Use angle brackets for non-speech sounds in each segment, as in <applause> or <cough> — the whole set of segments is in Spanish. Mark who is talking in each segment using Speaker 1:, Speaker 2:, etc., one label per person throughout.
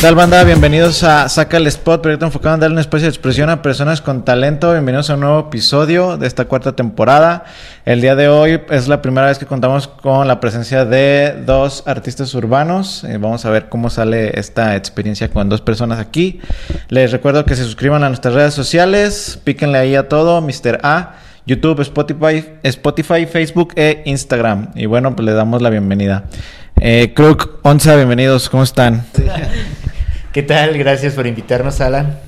Speaker 1: tal banda? Bienvenidos a Saca el Spot, proyecto enfocado en darle un espacio de expresión a personas con talento. Bienvenidos a un nuevo episodio de esta cuarta temporada. El día de hoy es la primera vez que contamos con la presencia de dos artistas urbanos. Eh, vamos a ver cómo sale esta experiencia con dos personas aquí. Les recuerdo que se suscriban a nuestras redes sociales, píquenle ahí a todo, Mr. A. YouTube, Spotify, Spotify, Facebook e Instagram. Y bueno, pues le damos la bienvenida. Eh, Crook, Onza, bienvenidos, ¿cómo están?
Speaker 2: ¿Qué tal? Gracias por invitarnos, Alan.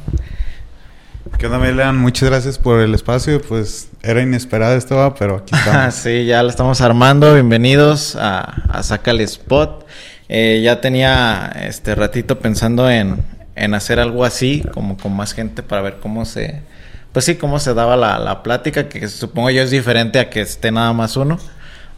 Speaker 3: ¿Qué onda, Melan? Muchas gracias por el espacio. Pues era inesperado esto, pero aquí <laughs> estamos.
Speaker 1: sí, ya lo estamos armando. Bienvenidos a, a Saca el Spot. Eh, ya tenía este ratito pensando en, en hacer algo así, como con más gente, para ver cómo se, pues sí, cómo se daba la, la plática, que supongo yo es diferente a que esté nada más uno.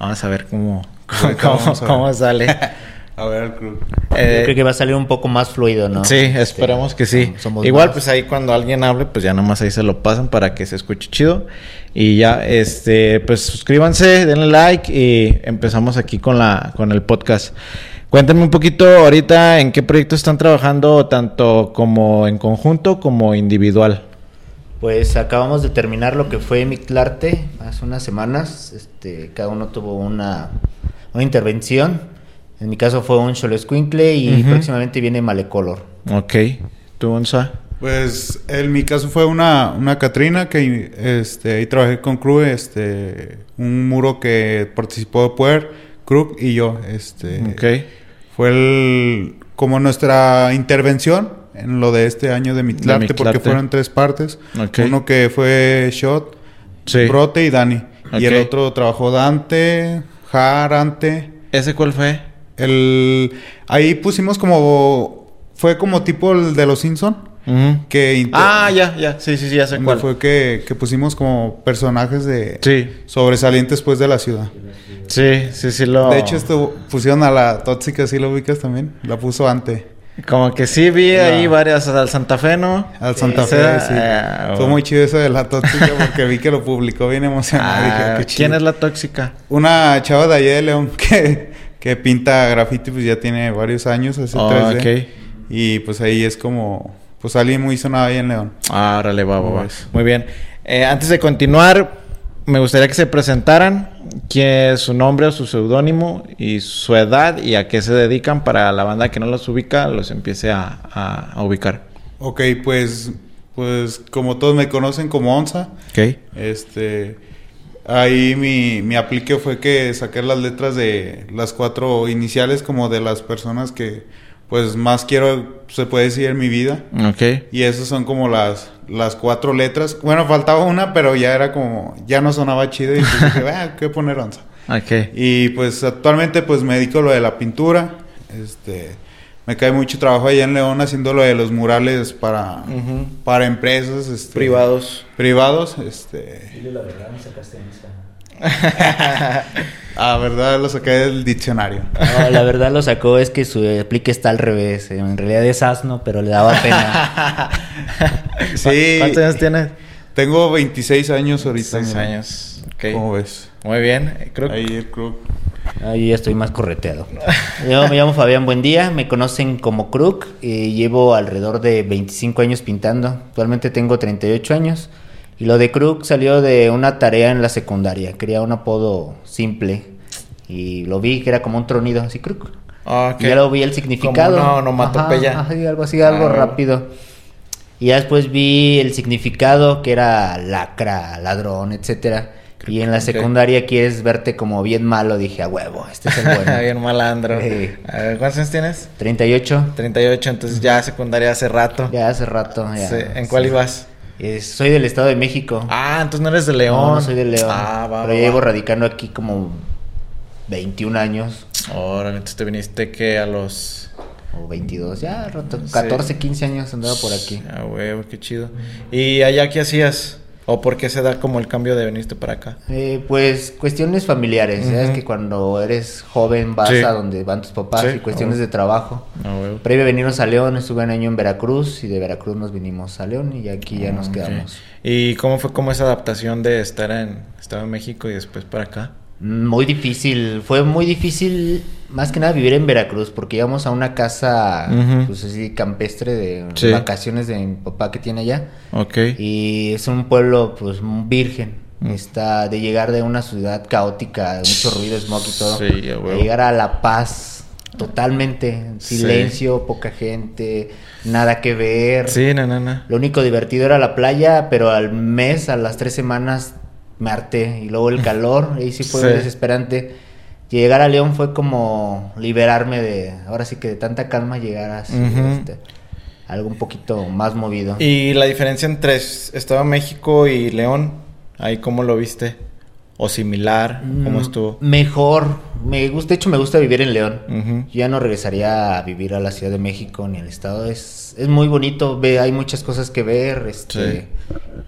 Speaker 1: Vamos a ver cómo, <laughs> cómo, cómo, sale. <laughs>
Speaker 3: a ver el club.
Speaker 2: Eh, yo creo que va a salir un poco más fluido, ¿no?
Speaker 1: Sí, esperamos que sí. Igual, pues ahí cuando alguien hable, pues ya nomás ahí se lo pasan para que se escuche chido. Y ya, este, pues suscríbanse, denle like y empezamos aquí con la, con el podcast. Cuéntenme un poquito ahorita en qué proyecto están trabajando, tanto como en conjunto como individual.
Speaker 2: Pues acabamos de terminar lo que fue Mictlarte hace unas semanas. Este, cada uno tuvo una, una intervención. En mi caso fue un Xolescuincle y próximamente viene Malecolor.
Speaker 1: Ok. ¿Tú, Onza?
Speaker 3: Pues en mi caso fue una, una Catrina que este, ahí trabajé con Crew, este, un muro que participó de Puer, Krug y yo. Este,
Speaker 1: ok.
Speaker 3: Fue el, como nuestra intervención en lo de este año de Mitlarte, porque fueron tres partes. Uno que fue Shot, Brote y Dani. Y el otro trabajó Dante, Jarante.
Speaker 1: ¿Ese cuál fue?
Speaker 3: El ahí pusimos como fue como tipo el de los Simpson. que
Speaker 1: ah, ya, ya, sí, sí, sí, ya sé cuál.
Speaker 3: Fue que, que pusimos como personajes de sobresalientes pues de la ciudad.
Speaker 1: Sí, sí, sí lo.
Speaker 3: De hecho, esto pusieron a la tóxica, ¿sí lo ubicas también? La puso Ante.
Speaker 1: Como que sí vi ahí varias al Santa Fe, ¿no?
Speaker 3: Al Santa Fe, sí. Ah, Fue muy chido eso de la tóxica <laughs> porque vi que lo publicó bien emocionado.
Speaker 1: Ah, ¿Quién es la tóxica?
Speaker 3: Una chava de allá de León <laughs> que, que pinta graffiti, pues ya tiene varios años, hace oh, 3D. Y pues ahí es como, pues alguien muy sonado ahí en León.
Speaker 1: Ah, órale, va, va, Muy bien. Eh, antes de continuar, me gustaría que se presentaran quién es su nombre o su seudónimo y su edad y a qué se dedican para la banda que no los ubica los empiece a, ubicar.
Speaker 3: Ok, pues, pues como todos me conocen como Onza.
Speaker 1: Ok.
Speaker 3: Este, ahí mi, mi aplique fue que saqué las letras de las cuatro iniciales como de las personas que pues más quiero, se puede decir, en mi vida.
Speaker 1: Ok.
Speaker 3: Y esas son como las, las cuatro letras. Bueno, faltaba una, pero ya era como, ya no sonaba chido y pues dije, <laughs> ah, ¿qué poner onza?
Speaker 1: Ok.
Speaker 3: Y pues actualmente pues me dedico a lo de la pintura. Este, me cae mucho trabajo allá en León haciendo lo de los murales para, para empresas. Este,
Speaker 1: privados.
Speaker 3: Privados, este.
Speaker 2: Dile la verdad, me sacaste <laughs>
Speaker 3: ah, verdad lo saqué del diccionario.
Speaker 2: la verdad lo sacó es que su aplique está al revés. En realidad es asno, pero le daba pena. <laughs>
Speaker 1: sí. ¿Cuántos años tienes?
Speaker 3: Tengo 26 años ahorita.
Speaker 1: 26 años.
Speaker 3: ¿Cómo ves?
Speaker 1: Muy bien. Creo
Speaker 3: Ahí el Crook.
Speaker 2: Ahí ya estoy más correteado. Yo me llamo Fabián Buendía, me conocen como Crook y llevo alrededor de 25 años pintando. Actualmente tengo 38 años. Y lo de Crook salió de una tarea en la secundaria. Quería un apodo simple. Y lo vi que era como un tronido, así Crook.
Speaker 1: Ah,
Speaker 2: y ya lo vi el significado.
Speaker 1: Como no, no
Speaker 2: algo así, algo ah, rápido. Y ya después vi el significado que era lacra, ladrón, etcétera. Y en la secundaria quieres verte como bien malo, dije, a huevo, este es el bueno. <laughs>
Speaker 1: bien malandro. ¿Cuántos años tienes?
Speaker 2: 38.
Speaker 1: 38, entonces ya secundaria hace rato.
Speaker 2: Ya hace rato, ya.
Speaker 1: ¿En cuál ibas?
Speaker 2: soy del Estado de México.
Speaker 1: Ah, entonces no eres de León.
Speaker 2: No, soy de León. Ah, va, Pero llevo radicando aquí como 21 años.
Speaker 1: Ahora, entonces te viniste que a los...
Speaker 2: O 22, ya, 14, 15 años andaba por aquí.
Speaker 1: Ah, huevo, qué chido. ¿Y allá qué hacías? ¿O por qué se da como el cambio de venirte para acá?
Speaker 2: Eh, pues cuestiones familiares. Es que cuando eres joven vas a donde van tus papás y cuestiones de trabajo.
Speaker 1: Ah,
Speaker 2: Previo a venirnos a León, estuve un año en Veracruz y de Veracruz nos vinimos a León y aquí ya nos quedamos.
Speaker 1: ¿Y cómo fue como esa adaptación de estar en, estar en México y después para acá?
Speaker 2: Muy difícil, fue muy difícil más que nada vivir en Veracruz porque íbamos a una casa pues así campestre de, vacaciones de mi papá que tiene allá.
Speaker 1: Ok.
Speaker 2: Y es un pueblo pues virgen. Mm. Está de llegar de una ciudad caótica, de mucho ruido, smog y todo. Sí, llegar a La Paz totalmente silencio, poca gente, nada que ver.
Speaker 1: Sí, no.
Speaker 2: Lo único divertido era la playa, pero al mes, a las tres semanas me harté. Y luego el calor, ahí sí fue <laughs> desesperante. Llegar a León fue como liberarme de, ahora sí que de tanta calma llegar a este, algo un poquito más movido.
Speaker 1: ¿Y la diferencia entre Estado de México y León? Ahí cómo lo viste? ¿O similar? ¿Cómo mm, estuvo?
Speaker 2: Mejor. Me gusta, de hecho me gusta vivir en León. Yo ya no regresaría a vivir a la Ciudad de México ni al estado. Es, es muy bonito, ve, hay muchas cosas que ver. Este,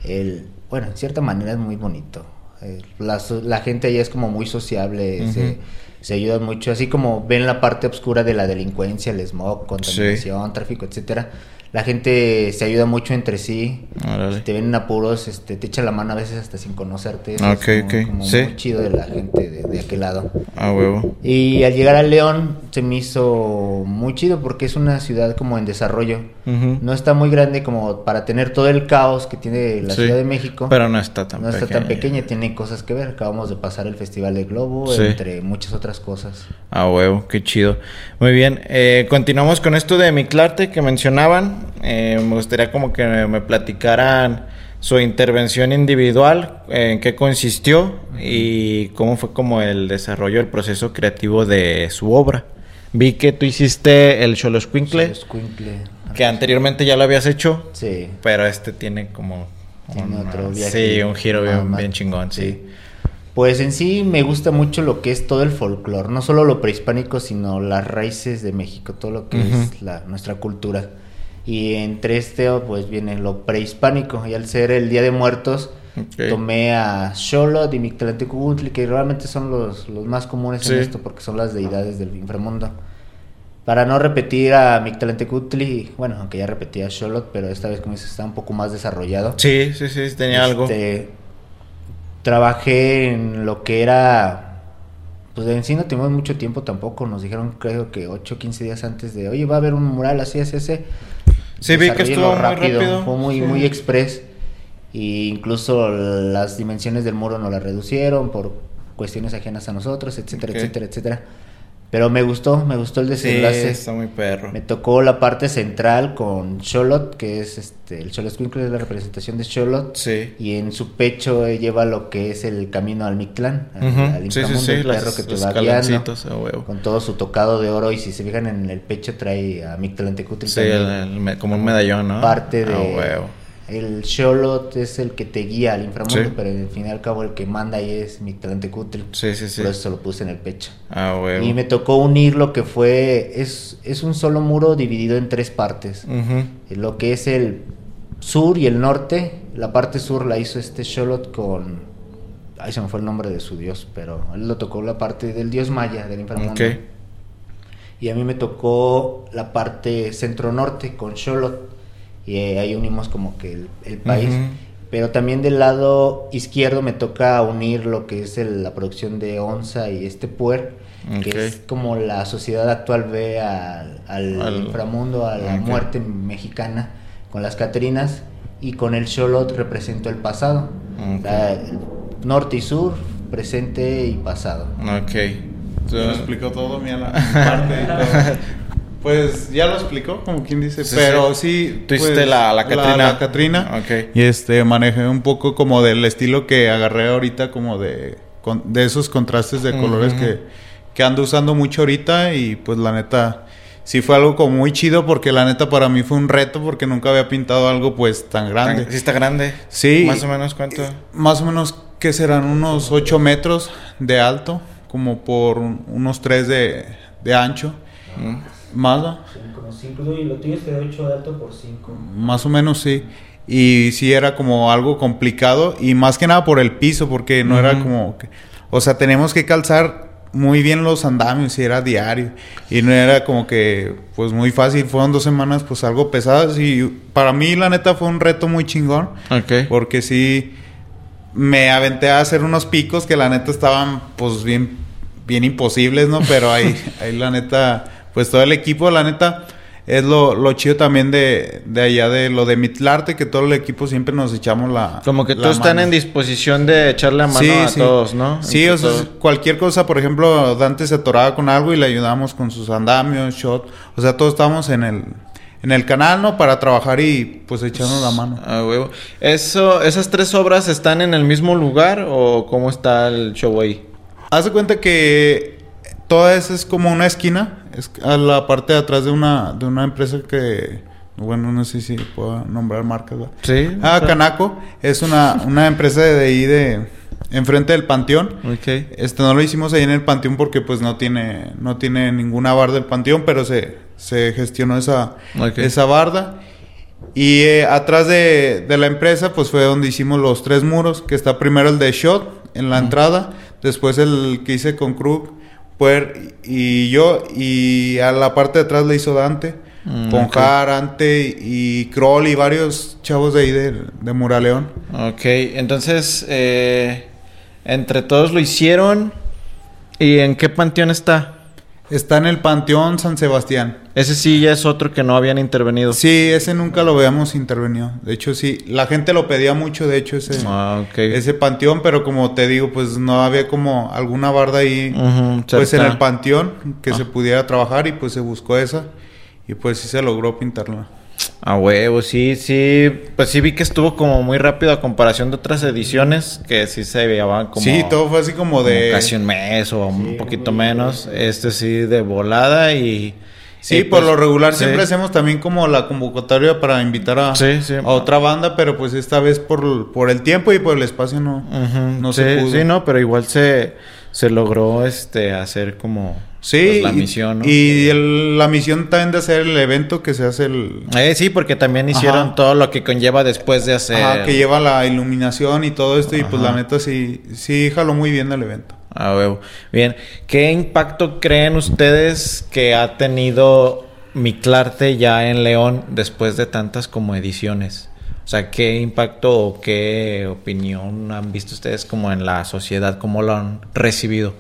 Speaker 2: el, bueno, en cierta manera es muy bonito. Eh, la, gente allá es como muy sociable, se, se, ayudan mucho, así como ven la parte oscura de la delincuencia, el smog, contaminación, tráfico, etcétera la gente se ayuda mucho entre sí. Si te ven en apuros, este, te echa la mano a veces hasta sin conocerte.
Speaker 1: Ok, es
Speaker 2: como, muy chido de la gente de, aquel lado.
Speaker 1: Ah, huevo.
Speaker 2: Y al llegar a León se me hizo muy chido porque es una ciudad como en desarrollo. No está muy grande como para tener todo el caos que tiene la Ciudad de México.
Speaker 1: Pero no está tan
Speaker 2: no pequeña. No está tan pequeña, tiene cosas que ver. Acabamos de pasar el Festival de Globo, entre muchas otras cosas.
Speaker 1: Ah, huevo, qué chido. Muy bien, eh, continuamos con esto de Miclarte que mencionaban. Eh, me gustaría como que me, platicaran su intervención individual, en qué consistió y cómo fue como el desarrollo, el proceso creativo de su obra. Vi que tú hiciste el Cholo Squinkle, que anteriormente ya lo habías hecho,
Speaker 2: sí.
Speaker 1: pero este tiene como
Speaker 2: un, otro
Speaker 1: sí, un giro bien, chingón, sí.
Speaker 2: Pues en sí me gusta mucho lo que es todo el folclore, no solo lo prehispánico, sino las raíces de México, todo lo que es la, nuestra cultura. Y entre este, pues viene lo prehispánico. Y al ser el Día de Muertos, tomé a Xolot y Mictlantecutli, que realmente son los, los más comunes en esto, porque son las deidades del inframundo. Para no repetir a Mictlantecutli, bueno, aunque ya repetía a Xolot, pero esta vez como dices, está un poco más desarrollado.
Speaker 1: Sí, sí, sí, tenía algo.
Speaker 2: Este, trabajé en lo que era pues en sí no tuvimos mucho tiempo tampoco. Nos dijeron, creo que 8 o 15 días antes de, oye, va a haber un mural así, así, así.
Speaker 1: Sí, vi que estuvo rápido, muy rápido.
Speaker 2: Fue muy, muy express. Y incluso las dimensiones del muro no las reducieron por cuestiones ajenas a nosotros, etcétera, etcétera, etcétera. Pero me gustó, me gustó el desenlace. Sí,
Speaker 1: está muy perro.
Speaker 2: Me tocó la parte central con Cholot, que es este, el Cholot es la representación de Cholot.
Speaker 1: Sí.
Speaker 2: Y en su pecho lleva lo que es el camino al Mictlán, al,
Speaker 1: sí, sí, sí,
Speaker 2: el perro que te va guiando. Con todo su tocado de oro. Y si se fijan en el pecho, trae a Mictlán Tecutli.
Speaker 1: Sí, como un medallón, ¿no?
Speaker 2: Parte de el Sholot es el que te guía al inframundo, pero al fin y al cabo el que manda ahí es mi Cutri.
Speaker 1: Sí, sí, sí.
Speaker 2: Por eso lo puse en el pecho.
Speaker 1: Ah, bueno.
Speaker 2: Y me tocó unir lo que fue. Es, es un solo muro dividido en tres partes. Lo que es el sur y el norte. La parte sur la hizo este Sholot con. Ahí se me fue el nombre de su dios, pero él lo tocó la parte del dios maya del inframundo. Y a mí me tocó la parte centro-norte con Sholot y ahí unimos como que el, país. Pero también del lado izquierdo me toca unir lo que es la producción de Onza y este Puer, que es como la sociedad actual ve al, inframundo, a la muerte mexicana con las Catrinas y con el Xolot represento el pasado. norte y sur, presente y pasado.
Speaker 1: Ok.
Speaker 3: Se explicó todo, mi <laughs> parte. Pues ya lo explicó, como quien dice, pero sí.
Speaker 1: Tú hiciste pues, la, la Catrina.
Speaker 3: La, Catrina. Y este, manejé un poco como del estilo que agarré ahorita, como de, de esos contrastes de colores que, que ando usando mucho ahorita. Y pues la neta, sí fue algo como muy chido, porque la neta para mí fue un reto, porque nunca había pintado algo pues tan grande.
Speaker 1: Sí, está grande.
Speaker 3: Sí.
Speaker 1: Más o menos, ¿cuánto?
Speaker 3: Más o menos, que serán? Unos 8 metros de alto, como por unos 3 de, de ancho. Más,
Speaker 2: y lo tienes de 8 de alto por 5.
Speaker 3: Más o menos, sí. Y sí era como algo complicado y más que nada por el piso, porque no era como... o sea, tenemos que calzar muy bien los andamios y era diario. Y no era como que, pues muy fácil. Fueron dos semanas, pues algo pesadas. Y para mí, la neta, fue un reto muy chingón.
Speaker 1: Ok.
Speaker 3: Porque sí me aventé a hacer unos picos que la neta estaban pues bien, bien imposibles, ¿no? Pero ahí, <laughs> ahí la neta, pues todo el equipo, la neta, es lo, lo chido también de, de, allá de lo de Mitlarte, que todo el equipo siempre nos echamos la.
Speaker 1: Como que todos están en disposición de echarle la mano a todos, ¿no?
Speaker 3: Sí, o sea, cualquier cosa, por ejemplo, Dante se atoraba con algo y le ayudamos con sus andamios, shot. O sea, todos estamos en el, en el canal, ¿no? Para trabajar y pues echarnos la mano.
Speaker 1: Ah, huevo. Eso, ¿Esas tres obras están en el mismo lugar o cómo está el show ahí?
Speaker 3: Haz de cuenta que toda esa es como una esquina es a la parte de atrás de una, de una empresa que, bueno, no sé si puedo nombrar marcas.
Speaker 1: Sí.
Speaker 3: Ah, Canaco. Es una, una empresa de ahí de enfrente del panteón.
Speaker 1: Okay.
Speaker 3: Este no lo hicimos ahí en el panteón porque pues no tiene no tiene ninguna barda del panteón, pero se, se gestionó esa esa barda. Y eh, atrás de, de, la empresa pues fue donde hicimos los tres muros, que está primero el de Shot en la entrada, después el que hice con Krug y yo, y a la parte de atrás le hizo Dante, mm, Ponjar, Ante y Kroll y varios chavos de ahí de, de Muraleón.
Speaker 1: Ok, entonces, eh, entre todos lo hicieron. ¿Y en qué panteón está?
Speaker 3: Está en el Panteón San Sebastián.
Speaker 1: Ese sí ya es otro que no habían intervenido.
Speaker 3: Sí, ese nunca lo habíamos intervenido. De hecho, sí, la gente lo pedía mucho, de hecho, ese,
Speaker 1: ah,
Speaker 3: ese panteón, pero como te digo, pues no había como alguna barda ahí, pues en el panteón que se pudiera trabajar y pues se buscó esa y pues sí se logró pintarla.
Speaker 1: A huevo, sí, sí. Pues sí vi que estuvo como muy rápido a comparación de otras ediciones que sí se veían como.
Speaker 3: Sí, todo fue así como de.
Speaker 1: casi un mes o un poquito menos. Este sí de volada y.
Speaker 3: Sí, por pues, lo regular siempre hacemos también como la convocatoria para invitar a, a, otra banda, pero pues esta vez por, por el tiempo y por el espacio no, no se pudo.
Speaker 1: Sí, no, pero igual se, se logró este hacer como
Speaker 3: Sí, pues, la misión, Y la misión también de hacer el evento que se hace el...
Speaker 1: Eh, sí, porque también hicieron todo lo que conlleva después de hacer... Ajá,
Speaker 3: que lleva la iluminación y todo esto y pues la neta sí, sí jaló muy bien el evento.
Speaker 1: Ah, huevo. Bien, ¿qué impacto creen ustedes que ha tenido Miclarte ya en León después de tantas como ediciones? O sea, ¿qué impacto o qué opinión han visto ustedes como en la sociedad? ¿Cómo lo han recibido?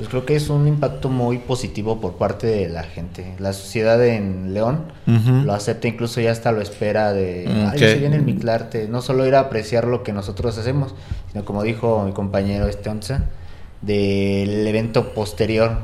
Speaker 2: Pues creo que es un impacto muy positivo por parte de la gente. La sociedad en León lo acepta, incluso ya hasta lo espera de, ay, se viene el Miclarte. No solo ir a apreciar lo que nosotros hacemos, sino como dijo mi compañero este Onza, del evento posterior.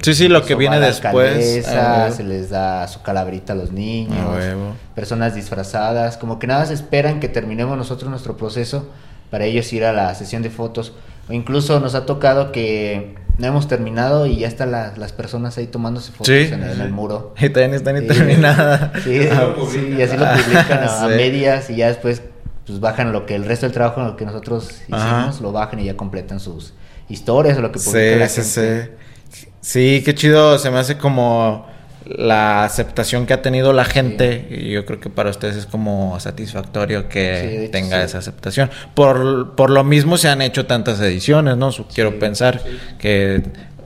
Speaker 1: sí, sí, lo que viene después.
Speaker 2: Ah, se les da su calabrita a los niños, ah, personas disfrazadas, como que nada se esperan que terminemos nosotros nuestro proceso para ellos ir a la sesión de fotos. O incluso nos ha tocado que no hemos terminado y ya están las personas ahí tomándose fotos en, el muro. <laughs>
Speaker 1: Y también están sí, terminadas.
Speaker 2: Sí, sí, y así lo publican a, <laughs> medias y ya después pues bajan lo que el resto del trabajo lo que nosotros hicimos, lo bajan y ya completan sus historias o lo que publican
Speaker 1: sí, sí, Sí, sí, qué chido, se me hace como la aceptación que ha tenido la gente y yo creo que para ustedes es como satisfactorio que tenga esa aceptación. Por, por lo mismo se han hecho tantas ediciones, ¿no? Quiero pensar que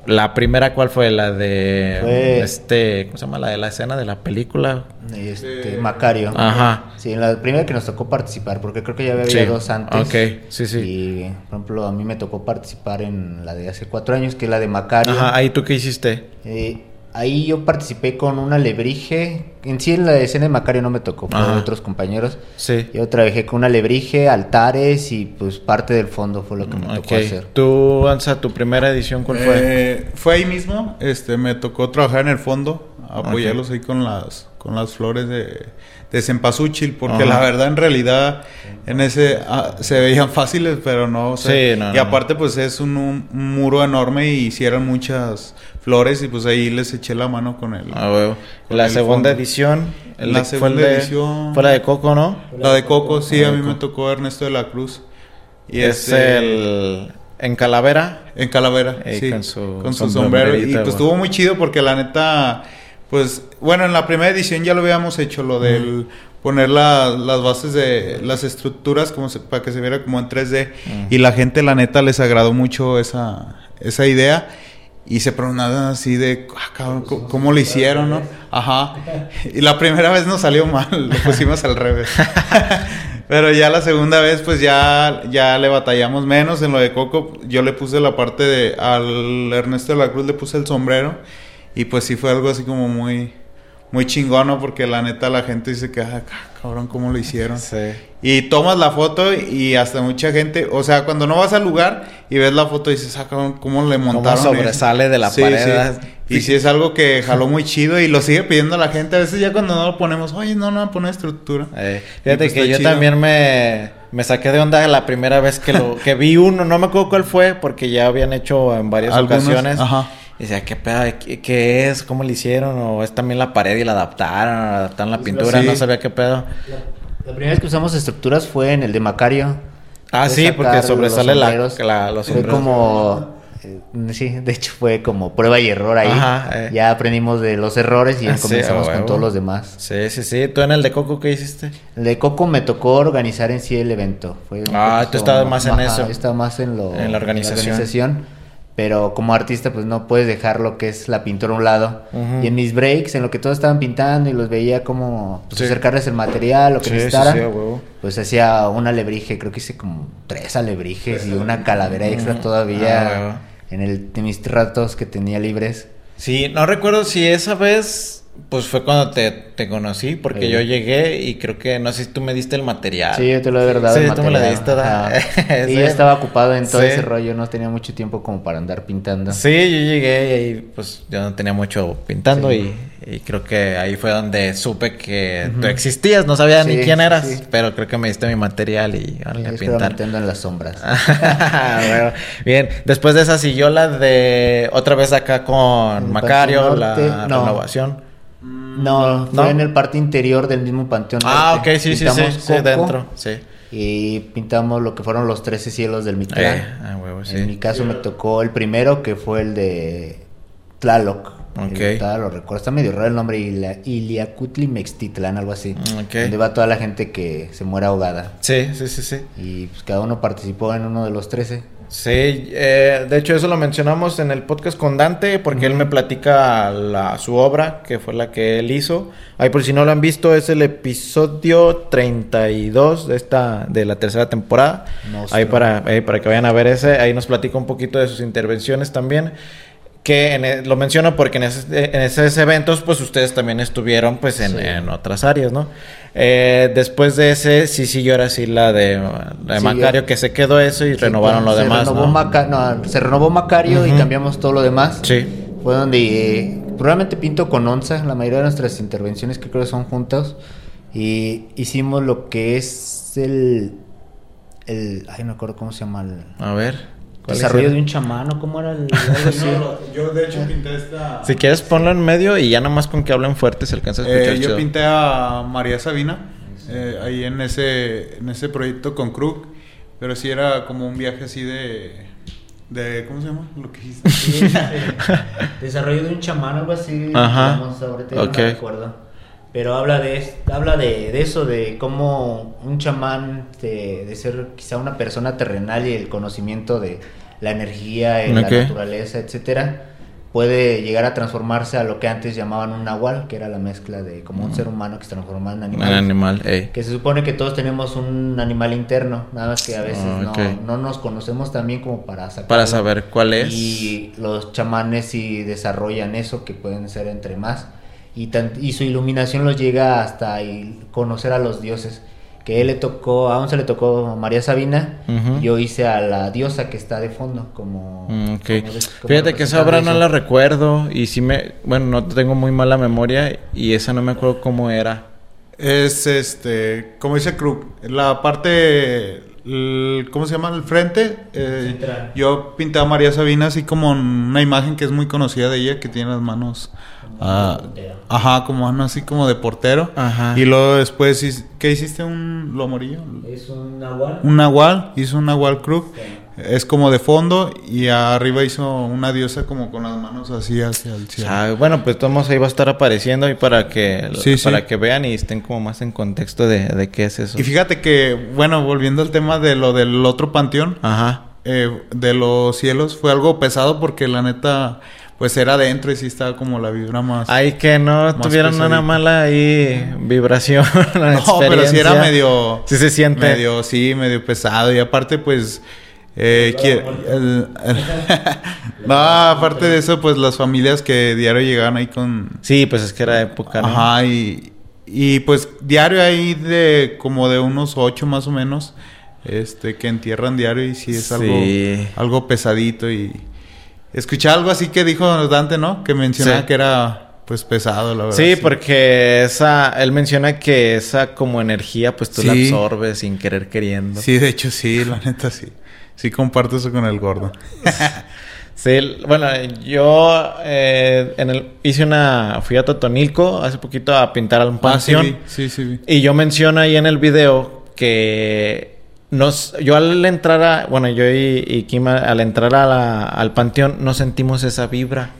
Speaker 1: la primera cuál fue la de este, ¿cómo se llama? La de la escena de la película.
Speaker 2: Este, Macario.
Speaker 1: Ajá.
Speaker 2: Sí, la primera que nos tocó participar, porque creo que ya había dos antes.
Speaker 1: Ok, sí, sí.
Speaker 2: Y, por ejemplo, a mí me tocó participar en la de hace cuatro años, que es la de Macario.
Speaker 1: Ajá, ahí tú qué hiciste?
Speaker 2: Eh, Ahí yo participé con una lebrige. En sí, en la escena de Macario no me tocó, fue otros compañeros.
Speaker 1: Sí.
Speaker 2: Yo trabajé con una lebrige, altares y pues parte del fondo fue lo que me tocó hacer.
Speaker 1: ¿Tú, Ansa, tu primera edición cuál fue?
Speaker 3: Eh, fue ahí mismo. Este, me tocó trabajar en el fondo, apoyarlos ahí con las, con las flores de, de cempasúchil, porque la verdad, en realidad, en ese ah, se veían fáciles, pero no.
Speaker 1: sí, no,
Speaker 3: y aparte, pues es un, un, muro enorme y hicieron muchas flores y pues ahí les eché la mano con él.
Speaker 1: Ah, la segunda edición.
Speaker 3: la segunda edición.
Speaker 1: Fue la de Coco, ¿no?
Speaker 3: La de Coco, sí, a mí me tocó Ernesto de la Cruz.
Speaker 1: Y es este el... En Calavera.
Speaker 3: En Calavera, sí. Con su, sombrero. Y pues estuvo muy chido porque la neta, pues, bueno, en la primera edición ya lo habíamos hecho, lo del poner las bases de las estructuras como para que se viera como en 3D. Y la gente, la neta, les agradó mucho esa, esa idea. Y se preguntaban así de, ah, ¿cómo, lo hicieron, no? Ajá. Y la primera vez nos salió mal, <laughs> lo pusimos al revés. <laughs> Pero ya la segunda vez, pues ya, ya le batallamos menos. En lo de Coco, yo le puse la parte de. Al Ernesto de la Cruz le puse el sombrero. Y pues sí fue algo así como muy muy chingón, Porque la neta la gente dice que, ah, cabrón, ¿cómo lo hicieron? <laughs> Sí. Y tomas la foto y hasta mucha gente, o sea, cuando no vas al lugar y ves la foto y dices, ah, cabrón, ¿cómo le montaron?
Speaker 1: ¿Cómo sobresale de la pared?
Speaker 3: Y si es algo que jaló muy chido y lo sigue pidiendo la gente. A veces ya cuando no lo ponemos, oye, no, no, pone estructura.
Speaker 1: Eh, fíjate pues que yo también me, me saqué de onda la primera vez que lo que vi uno. No me acuerdo cuál fue porque ya habían hecho en varias ocasiones. Ajá. Y decía, ¿qué pedo? ¿Qué, es? ¿Cómo le hicieron? ¿O es también la pared y la adaptaron? ¿Adaptaron la pintura? No sabía qué pedo.
Speaker 2: La, primera vez que usamos estructuras fue en el de Macario.
Speaker 1: Ah, sí, porque sobresale la, la, los
Speaker 2: Fue como... Eh, sí, de hecho fue como prueba y error ahí. Ajá, eh. Ya aprendimos de los errores y ya ah, comenzamos con todos los demás.
Speaker 1: Sí, sí, sí. ¿Tú en el de Coco qué hiciste?
Speaker 2: El de Coco me tocó organizar en sí el evento.
Speaker 1: ah, tú estabas más en eso. Yo
Speaker 2: estaba más en, lo,
Speaker 1: en la organización. En la organización
Speaker 2: pero como artista pues no puedes dejar lo que es la pintura a un lado. Y en mis breaks, en lo que todos estaban pintando y los veía como pues, acercarles el material, lo que necesitaran, pues hacía un alebrije, creo que hice como tres alebrijes y una calavera extra todavía ah, en el de mis ratos que tenía libres.
Speaker 1: Sí, no recuerdo si esa vez pues fue cuando te, te conocí, porque yo llegué y creo que, no sé si tú me diste el material.
Speaker 2: Sí, yo te lo he verdad. Sí, tú me lo diste. <laughs> y yo estaba ocupado en todo ese rollo, no tenía mucho tiempo como para andar pintando.
Speaker 1: Sí, yo llegué y ahí pues yo no tenía mucho pintando y, creo que ahí fue donde supe que tú existías, no sabía ni quién eras, pero creo que me diste mi material y
Speaker 2: ahora a pintar. en las sombras. <laughs>
Speaker 1: bien, después de esa siguió la de otra vez acá con Macario, la renovación.
Speaker 2: No, fue en el parte interior del mismo panteón.
Speaker 1: Ah, ok, sí, sí, sí, dentro, sí.
Speaker 2: Y pintamos lo que fueron los 13 cielos del Mictlán. Eh, ah, en mi caso me tocó el primero, que fue el de Tlaloc. Ok. lo recuerdo, está medio raro el nombre, Iliacutli Mextitlán, algo así. Mm, ok. Donde va toda la gente que se muere ahogada.
Speaker 1: Sí, sí, sí, sí.
Speaker 2: Y pues cada uno participó en uno de los 13.
Speaker 1: Sí, eh, de hecho eso lo mencionamos en el podcast con Dante porque él me platica la, su obra, que fue la que él hizo. Ahí por si no lo han visto, es el episodio 32 de esta de la tercera temporada. Ahí para, para que vayan a ver ese, ahí nos platica un poquito de sus intervenciones también que e, lo menciono porque en, en, esos eventos pues ustedes también estuvieron pues en, otras áreas, ¿no? Eh, después de ese sí siguió ahora sí la de, Macario que se quedó eso y renovaron lo demás.
Speaker 2: ¿no? se renovó Macario y cambiamos todo lo demás. Sí. Fue donde eh, probablemente pinto con onza la mayoría de nuestras intervenciones que creo son juntas y hicimos lo que es el el ay no acuerdo cómo se llama el,
Speaker 1: a ver
Speaker 2: Desarrollo de un chamano, ¿cómo era el.? <laughs>
Speaker 3: yo de hecho pinté esta.
Speaker 1: Si quieres, ponlo en medio y ya nomás con que hablen fuerte se alcanza a escuchar.
Speaker 3: Eh, yo pinté a María Sabina eh, ahí en ese, en ese proyecto con Krug, pero sí era como un viaje así de. de ¿Cómo se llama? Lo que hiciste. <laughs>
Speaker 2: Desarrollo de un chamán, algo así. Ajá. ahorita no recuerdo. Pero habla de, habla de, eso, de cómo un chamán, de, ser quizá una persona terrenal y el conocimiento de la energía, la naturaleza, etcétera, puede llegar a transformarse a lo que antes llamaban un nahual, que era la mezcla de como un mm. ser humano que se transforma en animal. Un
Speaker 1: animal,
Speaker 2: Que se supone que todos tenemos un animal interno, nada más que a veces ah, no, nos conocemos también como para.
Speaker 1: Para saber cuál es.
Speaker 2: Y los chamanes sí desarrollan eso, que pueden ser entre más y, y su iluminación los llega hasta conocer a los dioses. Que él le tocó, aún se le tocó a María Sabina, yo hice a la diosa que está de fondo, como...
Speaker 1: Mm, Fíjate que esa obra no la recuerdo y sí me... Bueno, no tengo muy mala memoria y esa no me acuerdo cómo era.
Speaker 3: Es este, como dice Krug, la parte ¿cómo se llama? El frente. Eh, yo pinté a María Sabina así como una imagen que es muy conocida de ella, que tiene las manos Ah, ajá, como así como de portero. Ajá. Y luego después, ¿qué hiciste? ¿Un lomorillo?
Speaker 2: Es un nahual.
Speaker 3: Un nahual, hizo un nahual cruz. Es como de fondo y arriba hizo una diosa como con las manos así hacia el cielo.
Speaker 1: Ah, bueno, pues todos ahí va a estar apareciendo y para que para que vean y estén como más en contexto de, de, qué es eso.
Speaker 3: Y fíjate que, bueno, volviendo al tema de lo del otro panteón, Ajá. Eh, de los cielos, fue algo pesado porque la neta pues era adentro y sí estaba como la vibra más.
Speaker 1: Ay, que no tuvieron una mala ahí vibración. <laughs>
Speaker 3: no, pero sí era medio.
Speaker 1: Sí se siente.
Speaker 3: Medio, sí, medio pesado. Y aparte, pues. Eh, <laughs> no, aparte de eso, pues las familias que diario llegaban ahí con.
Speaker 1: Sí, pues es que era época,
Speaker 3: ¿no? Ajá, y, y pues diario ahí de como de unos ocho más o menos. Este, que entierran diario y sí es algo, algo pesadito y Escuché algo así que dijo Dante, ¿no? Que mencionaba que era pues pesado, la verdad.
Speaker 1: Sí, porque esa, él menciona que esa como energía, pues tú la absorbes sin querer queriendo.
Speaker 3: Sí, de hecho sí, la neta sí. Sí comparto eso con el gordo. <laughs>
Speaker 1: sí, bueno, yo eh, en el, hice una, fui a Totonilco hace poquito a pintar al panteón.
Speaker 3: Ah, sí, sí, sí,
Speaker 1: Y yo menciono ahí en el video que nos, yo al entrar a, bueno, yo y, Kim al entrar al panteón no sentimos esa vibra.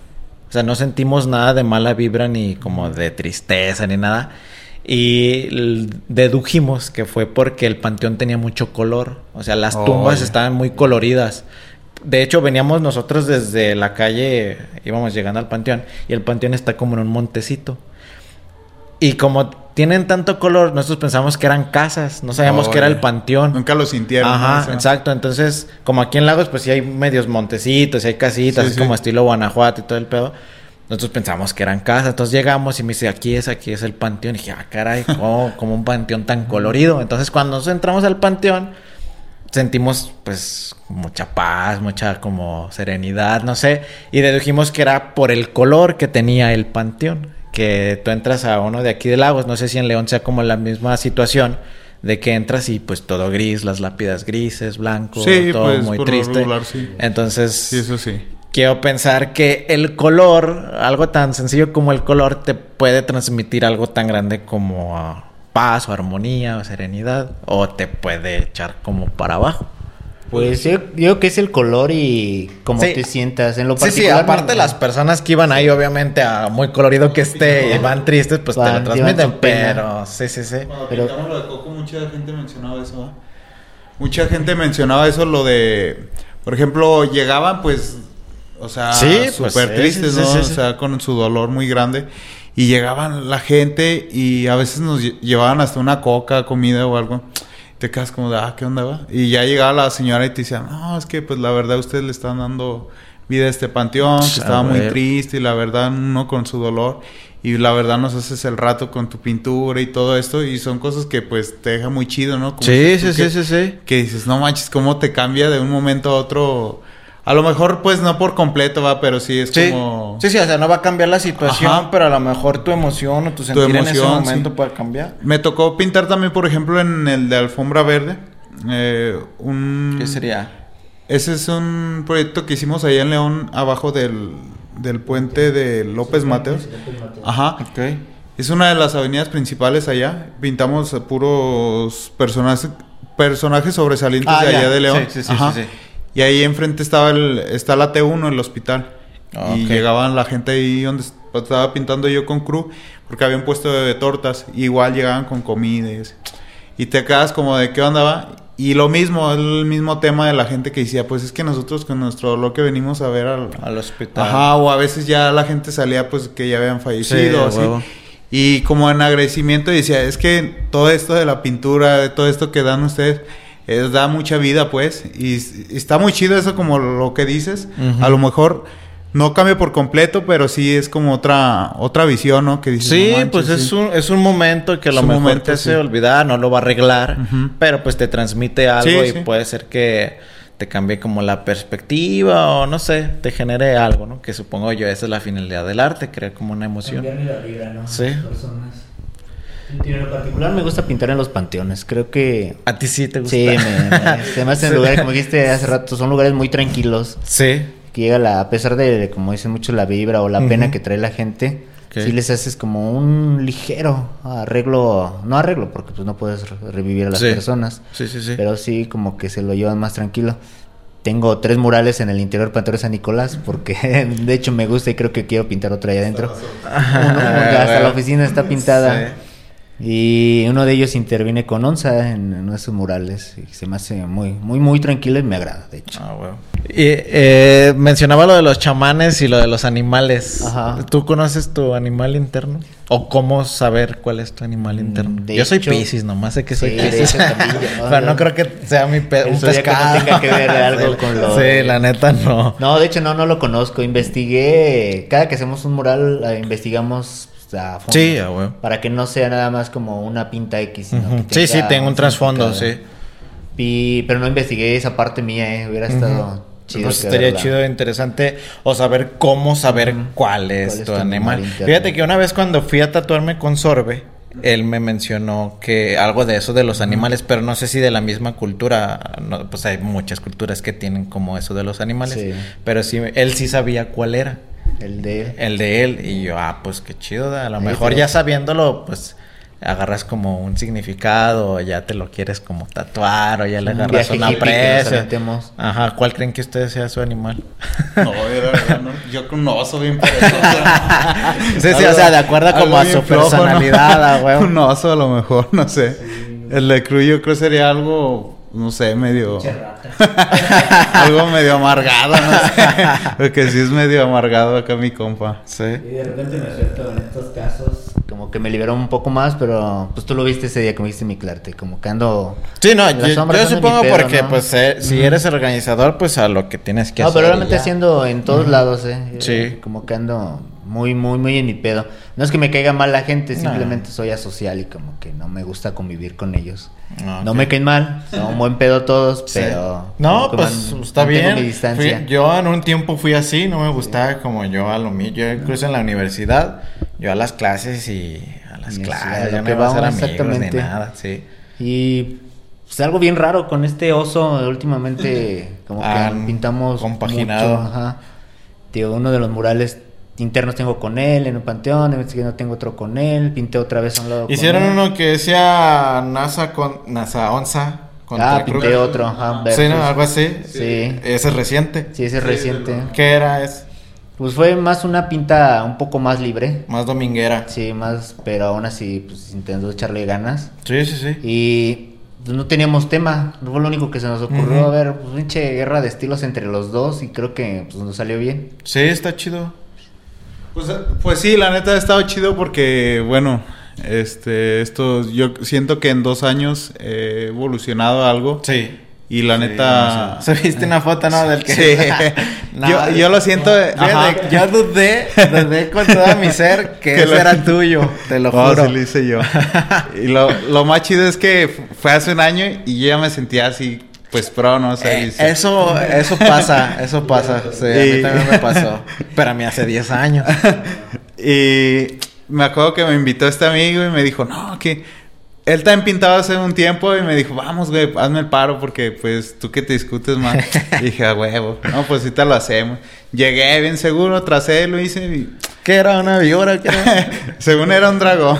Speaker 1: O sea, no sentimos nada de mala vibra ni como de tristeza ni nada. Y dedujimos que fue porque el panteón tenía mucho color. O sea, las tumbas estaban muy coloridas. De hecho, veníamos nosotros desde la calle, íbamos llegando al panteón, y el panteón está como en un montecito. Y como tienen tanto color, nosotros pensamos que eran casas, no sabíamos que era el panteón.
Speaker 3: Nunca lo sintieron.
Speaker 1: Ajá, exacto. Entonces, como aquí en Lagos, pues sí hay medios montecitos, hay casitas, es como estilo Guanajuato y todo el pedo. Nosotros pensamos que eran casas, entonces llegamos y me dice, aquí es, aquí es el panteón. Y dije, ah, caray, como <laughs> un panteón tan colorido. Entonces, cuando nos entramos al panteón, sentimos pues mucha paz, mucha como serenidad, no sé. Y dedujimos que era por el color que tenía el panteón que tú entras a uno de aquí de Lagos, no sé si en León sea como la misma situación, de que entras y pues todo gris, las lápidas grises, blanco, todo pues, muy triste. Entonces,
Speaker 3: sí, eso sí.
Speaker 1: Quiero pensar que el color, algo tan sencillo como el color, te puede transmitir algo tan grande como ah, paz o armonía o serenidad, o te puede echar como para abajo.
Speaker 2: Pues yo, creo que es el color y cómo te sientas en lo particular.
Speaker 1: Sí, sí, aparte las personas que iban ahí, obviamente, a muy colorido que esté y van tristes, pues te lo transmiten, pero sí, sí, sí.
Speaker 3: Cuando pero... lo de Coco, mucha gente mencionaba eso, Mucha gente mencionaba eso, lo de, por ejemplo, llegaban pues, o sea, pues súper tristes, ¿no? O sea, con su dolor muy grande. Y llegaban la gente y a veces nos llevaban hasta una coca, comida o algo te quedas como de, ah, ¿qué onda va? Y ya llegaba la señora y te decía, no, es que pues la verdad ustedes le están dando vida a este panteón, que estaba muy triste y la verdad uno con su dolor y la verdad nos haces el rato con tu pintura y todo esto y son cosas que pues te deja muy chido, ¿no?
Speaker 1: sí, sí, sí, sí, sí.
Speaker 3: Que dices, no manches, cómo te cambia de un momento a otro a lo mejor, pues, no por completo, va, pero sí es como...
Speaker 1: Sí, sí, o sea, no va a cambiar la situación, pero a lo mejor tu emoción o tu sentir en ese momento puede cambiar.
Speaker 3: Me tocó pintar también, por ejemplo, en el de Alfombra Verde. Eh, un...
Speaker 1: ¿Qué sería?
Speaker 3: Ese es un proyecto que hicimos allá en León, abajo del, del puente de López Mateos. Ajá.
Speaker 1: Ok.
Speaker 3: Es una de las avenidas principales allá. Pintamos puros personajes, personajes sobresalientes ah, de allá de León. Sí, sí, sí, sí. Y ahí enfrente estaba el, está la T1, el hospital. Ah, y llegaban la gente ahí donde estaba pintando yo con crew, porque habían puesto de tortas. Y igual llegaban con comida y, te quedas como de qué onda va. Y lo mismo, el mismo tema de la gente que decía, pues es que nosotros con nuestro dolor que venimos a ver al,
Speaker 1: al hospital.
Speaker 3: Ajá, o a veces ya la gente salía pues que ya habían fallecido, así. Y como en agradecimiento decía, es que todo esto de la pintura, de todo esto que dan ustedes, es, da mucha vida, pues. Y, está muy chido eso como lo que dices. A lo mejor no cambia por completo, pero sí es como otra otra visión, ¿no? Que dices,
Speaker 1: sí, pues es un es un momento que a lo mejor te hace olvidar, no lo va a arreglar, pero pues te transmite algo y puede ser que te cambie como la perspectiva o no sé, te genere algo, ¿no? Que supongo yo esa es la finalidad del arte, crear como una emoción. Sí.
Speaker 2: En lo particular me gusta pintar en los panteones. Creo que.
Speaker 1: ¿A ti sí te gusta?
Speaker 2: Sí, me, me, <laughs> en lugares, como dijiste hace rato, son lugares muy tranquilos.
Speaker 1: Sí.
Speaker 2: Que llega la, a pesar de, como dicen mucho, la vibra o la pena que trae la gente. Sí les haces como un ligero arreglo, no arreglo porque pues no puedes revivir a las personas.
Speaker 1: Sí, sí, sí.
Speaker 2: Pero sí como que se lo llevan más tranquilo. Tengo tres murales en el interior Panteón de San Nicolás porque <laughs> de hecho me gusta y creo que quiero pintar otra allá adentro. hasta la <laughs> oficina está pintada. Y uno de ellos interviene con Onza en, uno de sus murales. Y se me hace muy, muy, muy tranquilo y me agrada, de hecho. Ah,
Speaker 1: bueno. Y eh, mencionaba lo de los chamanes y lo de los animales. Ajá. ¿Tú conoces tu animal interno? ¿O cómo saber cuál es tu animal mm, interno? yo soy Pisces, nomás sé que soy Pisces. <laughs> Pero no creo que sea mi pe un pescado. Que tenga que ver <laughs> algo con lo... Sí, la neta no.
Speaker 2: No, de hecho no, no lo conozco. Investigué, cada que hacemos un mural, eh, investigamos
Speaker 1: Sí,
Speaker 2: Para que no sea nada más como una pinta X.
Speaker 1: sí, sí, tengo un trasfondo, sí.
Speaker 2: Y, pero no investigué esa parte mía, eh. Hubiera estado chido.
Speaker 1: Pues estaría chido interesante o saber cómo saber cuál, es tu, animal. Fíjate que una vez cuando fui a tatuarme con Sorbe, él me mencionó que algo de eso de los animales, pero no sé si de la misma cultura, pues hay muchas culturas que tienen como eso de los animales, pero sí, él sí sabía cuál era.
Speaker 2: El de él.
Speaker 1: El de él. Y yo, ah, pues qué chido. A lo mejor ya sabiéndolo, pues agarras como un significado, o ya te lo quieres como tatuar, o ya le agarras una presa. Ajá, ¿cuál creen que ustedes sea su animal?
Speaker 3: No, yo, no, yo con un oso bien
Speaker 1: perezoso. <laughs> sí, sí, o sea, de acuerdo como a su personalidad, <laughs> güey.
Speaker 3: Un oso a lo mejor, no sé. El de Cruz yo creo sería algo no sé, medio... <laughs> Algo medio amargado, no sé. <laughs> Porque sí es medio amargado acá mi compa.
Speaker 2: Sí. Y de repente me suelto en estos casos, como que me liberó un poco más, pero pues tú lo viste ese día, como viste mi clate, como que ando...
Speaker 1: Sí, no, yo, supongo porque pues eh, si eres el organizador, pues a lo que tienes que hacer.
Speaker 2: No, pero realmente haciendo en todos lados, eh. Sí. Como que ando muy, muy, muy en mi pedo. No es que me caiga mal la gente, simplemente soy asocial y como que no me gusta convivir con ellos. Ah, no me caen mal, son buen pedo todos, pero...
Speaker 1: No, pues está bien. yo en un tiempo fui así, no me gustaba como yo a lo mío. Yo incluso en la universidad, yo a las clases y a las clases, ya no iba a hacer amigos ni nada, sí.
Speaker 2: Y pues algo bien raro con este oso, últimamente como que pintamos
Speaker 1: compaginado.
Speaker 2: Mucho, ajá. Tío, uno de los murales internos tengo con él en un panteón, en el no tengo otro con él, pinté otra vez a un lado
Speaker 1: Hicieron uno que decía NASA con NASA Onza.
Speaker 2: Ah, pinté otro, ajá,
Speaker 1: Sí, ¿no? Algo así.
Speaker 2: Sí.
Speaker 1: Ese es reciente.
Speaker 2: Sí, ese es reciente.
Speaker 1: ¿Qué era ese?
Speaker 2: Pues fue más una pinta un poco más libre.
Speaker 1: Más dominguera.
Speaker 2: Sí, más, pero aún así, pues intentó echarle ganas.
Speaker 1: Sí, sí, sí.
Speaker 2: Y pues, no teníamos tema, fue lo único que se nos ocurrió. A ver, pues pinche guerra de estilos entre los dos y creo que pues nos salió bien.
Speaker 1: Sí, está chido.
Speaker 3: Pues, pues sí, la neta ha estado chido porque, bueno, este, esto, yo siento que en dos años he evolucionado algo.
Speaker 1: Sí.
Speaker 3: Y la neta.
Speaker 1: Se viste una foto, ¿no? Del que.
Speaker 3: Sí. <laughs> <laughs> yo, yo, lo siento.
Speaker 1: yo dudé, dudé con todo mi ser que, <laughs> ese era tuyo. Te lo oh, juro.
Speaker 3: Sí, lo hice yo. y lo, lo más chido es que fue hace un año y yo ya me sentía así pues pro, no sé.
Speaker 1: Eh, eso, eso pasa, eso pasa. <laughs> Sí, a mí también me pasó. Pero a mí hace 10 años. <laughs>
Speaker 3: y me acuerdo que me invitó este amigo y me dijo, no, que él también pintaba hace un tiempo y me dijo, vamos, güey, hazme el paro porque pues tú que te discutes más. <laughs> y dije, a huevo, no, pues ahorita lo hacemos. Llegué bien seguro, tracé, lo hice y...
Speaker 1: ¿Qué era? ¿Una víbora?
Speaker 3: Según era un dragón.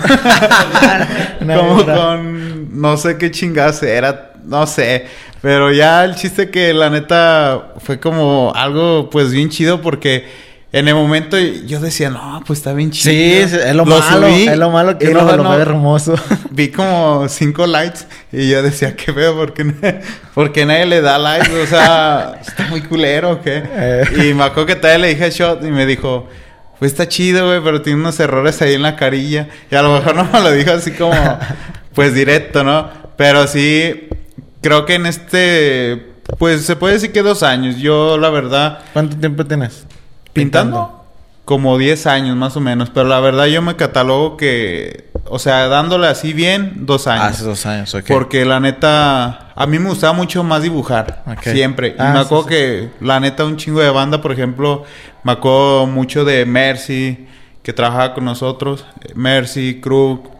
Speaker 3: Como con... No sé qué chingase era... No sé. Pero ya el chiste que la neta fue como algo pues bien chido porque en el momento yo decía, no, pues está bien chido.
Speaker 1: Sí, es lo, malo. es lo malo que uno lo ve hermoso. <laughs>
Speaker 3: Vi como cinco likes y yo decía, qué veo, porque, porque nadie le da likes. O sea, está muy culero, ¿o qué? Eh. Y me acuerdo que todavía le dije shot y me dijo, pues está chido, güey, pero tiene unos errores ahí en la carilla. Y a lo mejor no me lo dijo así como, pues directo, ¿no? Pero sí, creo que en este, pues se puede decir que dos años. Yo, la verdad.
Speaker 1: ¿Cuánto tiempo tienes?
Speaker 3: Pintando. Como 10 años más o menos, pero la verdad yo me catalogo que, o sea, dándole así bien, dos años.
Speaker 1: Hace dos años, ok.
Speaker 3: Porque la neta, a mí me gustaba mucho más dibujar, siempre. y ah, me acuerdo que la neta un chingo de banda, por ejemplo, me acuerdo mucho de Mercy, que trabajaba con nosotros, Mercy, Krug,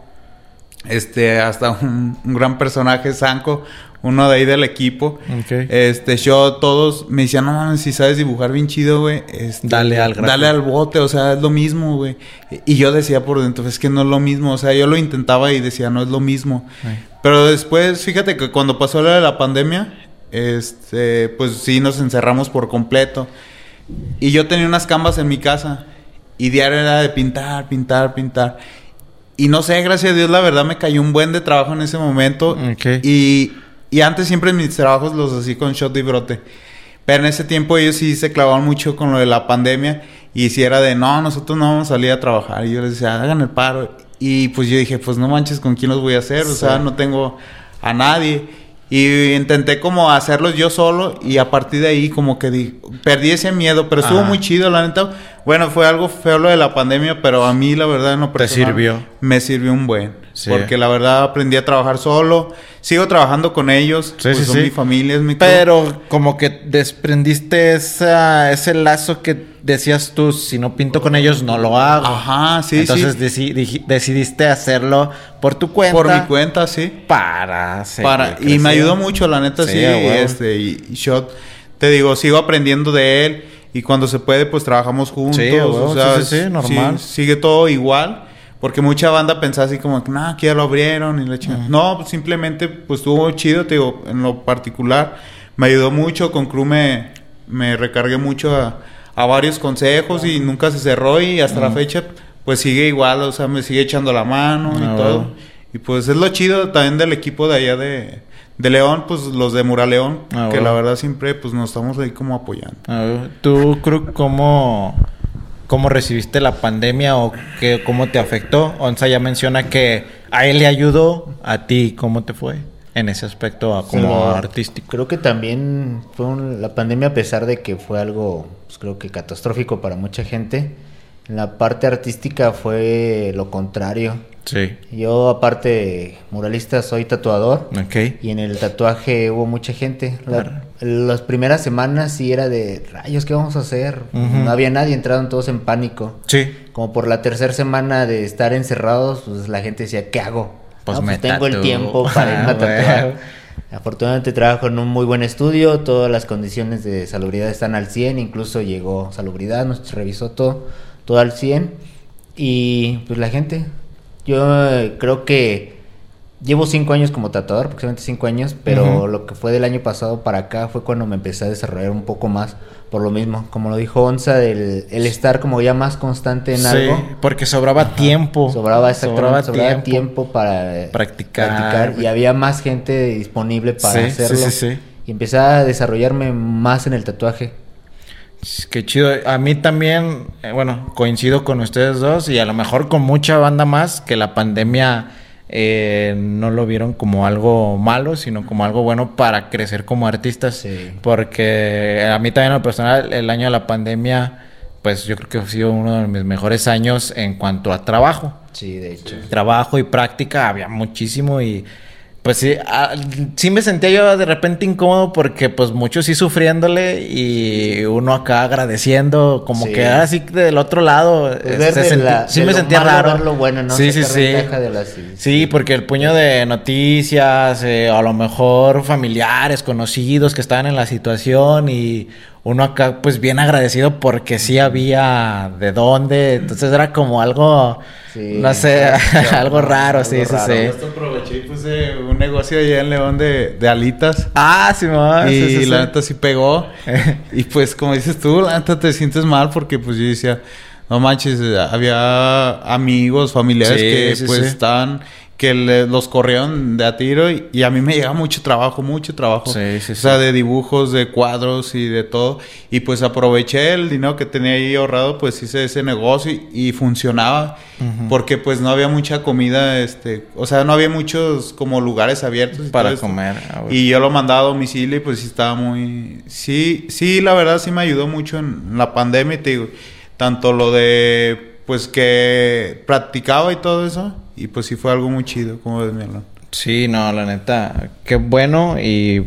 Speaker 3: este, hasta un, un gran personaje, Sanko, uno de ahí del equipo. Este, yo todos me decían, no mames, si sabes dibujar bien chido, güey. Este,
Speaker 1: dale al
Speaker 3: Dale al bote, o sea, es lo mismo, güey. Y yo decía por dentro, es que no es lo mismo. O sea, yo lo intentaba y decía, no es lo mismo. Pero después, fíjate que cuando pasó la de la pandemia, este, pues sí nos encerramos por completo. Y yo tenía unas canvas en mi casa. Y diario era de pintar, pintar, pintar. y no sé, gracias a Dios, la verdad me cayó un buen de trabajo en ese momento. Y, y antes siempre mis trabajos los hacía con shot y brote. Pero en ese tiempo ellos sí se clavaban mucho con lo de la pandemia. Y si era de, no, nosotros no vamos a salir a trabajar. Y yo les decía, hagan el paro. Y pues yo dije, pues no manches, ¿con quién los voy a hacer? O sea, no tengo a nadie. Y intenté como hacerlos yo solo y a partir de ahí como que di, perdí ese miedo, pero estuvo muy chido, la neta. Bueno, fue algo feo lo de la pandemia, pero a mí la verdad no
Speaker 1: ¿Te sirvió?
Speaker 3: Me sirvió un buen. Porque la verdad aprendí a trabajar solo. Sigo trabajando con ellos. Sí, pues son mi familia, es mi
Speaker 1: Pero como que desprendiste esa, ese lazo que decías tú, si no pinto con ellos, no lo hago.
Speaker 3: Ajá, sí,
Speaker 1: Entonces decidiste hacerlo por tu cuenta.
Speaker 3: Por mi cuenta, sí.
Speaker 1: Para
Speaker 3: Para Y me ayudó mucho, la neta, sí. este, y, Shot, te digo, sigo aprendiendo de él. Y cuando se puede, pues trabajamos juntos. Sí, o sea, sí, sí, normal. sigue todo igual. Porque mucha banda pensaba así como nada, que ya lo abrieron y la No, pues simplemente, pues estuvo chido, te digo, en lo particular. Me ayudó mucho, con Crew me, me recargué mucho a, a varios consejos y nunca se cerró y hasta la fecha, pues sigue igual, o sea, me sigue echando la mano y ah, todo. Y pues es lo chido también del equipo de allá de, de León, pues los de Muraleón, ah, que la verdad siempre pues nos estamos ahí como apoyando.
Speaker 1: Ah, ¿Tú, Cruz, cómo cómo recibiste la pandemia o que, cómo te afectó. Onza ya menciona que a él le ayudó, a ti, ¿cómo te fue en ese aspecto como artístico?
Speaker 2: Creo que también fue la pandemia, a pesar de que fue algo, pues, creo que catastrófico para mucha gente, en la parte artística fue lo contrario.
Speaker 1: Sí.
Speaker 2: Yo, aparte, muralista, soy tatuador.
Speaker 1: Ok.
Speaker 2: Y en el tatuaje hubo mucha gente. las primeras semanas sí era de rayos, ¿qué vamos a hacer? No había nadie, entraron todos en pánico.
Speaker 1: Sí.
Speaker 2: Como por la tercera semana de estar encerrados, pues la gente decía, ¿qué hago? Pues, me pues tengo el tiempo <laughs> para irme a ah, tatuar. Afortunadamente trabajo en un muy buen estudio, todas las condiciones de salubridad están al 100, incluso llegó salubridad, nos revisó todo, todo al 100. Y pues la gente yo eh, creo que llevo cinco años como tatuador, aproximadamente cinco años, pero lo que fue del año pasado para acá fue cuando me empecé a desarrollar un poco más por lo mismo. Como lo dijo Onza, el, el estar como ya más constante en sí,
Speaker 1: porque sobraba tiempo.
Speaker 2: Sobraba, sobraba, sobraba tiempo, para practicar. y había más gente disponible para hacerlo. Y empecé a desarrollarme más en el tatuaje.
Speaker 1: Qué chido. A mí también, eh, bueno, coincido con ustedes dos y a lo mejor con mucha banda más que la pandemia eh, no lo vieron como algo malo, sino como algo bueno para crecer como artistas. Porque a mí también, en lo personal, el año de la pandemia, pues yo creo que ha sido uno de mis mejores años en cuanto a trabajo.
Speaker 2: Sí, de hecho.
Speaker 1: Trabajo y práctica había muchísimo y pues sí, ah, sí me sentía yo de repente incómodo porque pues muchos sí sufriéndole y uno acá agradeciendo, como que así del otro lado. sí me sentía raro.
Speaker 2: Lo bueno, ¿no?
Speaker 1: Sí, sí, sí. sí. porque el puño de noticias, eh, a lo mejor familiares, conocidos que estaban en la situación y uno acá pues bien agradecido porque sí había de dónde, entonces era como algo, no sé, <laughs> <laughs> algo raro, sí, sí, sí.
Speaker 3: Esto aproveché y puse un negocio allá en León de, de alitas.
Speaker 1: Ah, sí,
Speaker 3: mamá. Y la neta sí pegó. <laughs> y pues como dices tú, la neta te sientes mal porque pues yo decía, no manches, había amigos, familiares que pues estaban que los corrieron de a tiro y, a mí me llega mucho trabajo, mucho trabajo.
Speaker 1: Sí, sí,
Speaker 3: o sea, de dibujos, de cuadros y de todo. Y pues aproveché el dinero que tenía ahí ahorrado, pues hice ese negocio y, funcionaba. Porque pues no había mucha comida, este, o sea, no había muchos como lugares abiertos.
Speaker 1: Para comer.
Speaker 3: Ah, y yo lo mandaba a domicilio y pues sí estaba muy... Sí, sí, la verdad sí me ayudó mucho en la pandemia, te digo, tanto lo de pues que practicaba y todo eso. Y pues sí fue algo muy chido, como ves, mi
Speaker 1: Sí, no, la neta, qué bueno y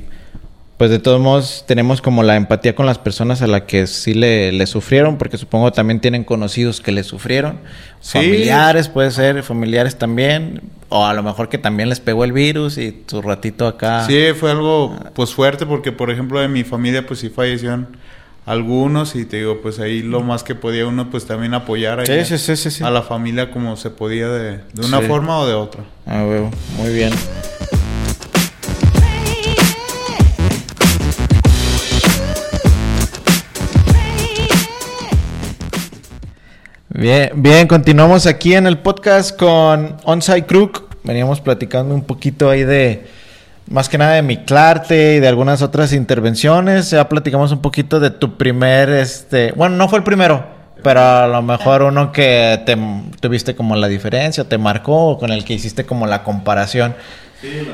Speaker 1: pues de todos modos tenemos como la empatía con las personas a las que sí le, sufrieron, porque supongo también tienen conocidos que le sufrieron. Familiares puede ser, familiares también, o a lo mejor que también les pegó el virus y su ratito acá.
Speaker 3: Sí, fue algo pues fuerte porque por ejemplo de mi familia pues sí fallecieron algunos y te digo, pues ahí lo más que podía uno pues también apoyar a la familia como se podía de, una forma o de otra.
Speaker 1: Ah, muy bien. Bien, bien, continuamos aquí en el podcast con Onside Crook. Veníamos platicando un poquito ahí de, más que nada de mi Clarte y de algunas otras intervenciones. Ya platicamos un poquito de tu primer, este, bueno, no fue el primero, pero a lo mejor uno que te tuviste como la diferencia, te marcó, con el que hiciste como la comparación. Sí,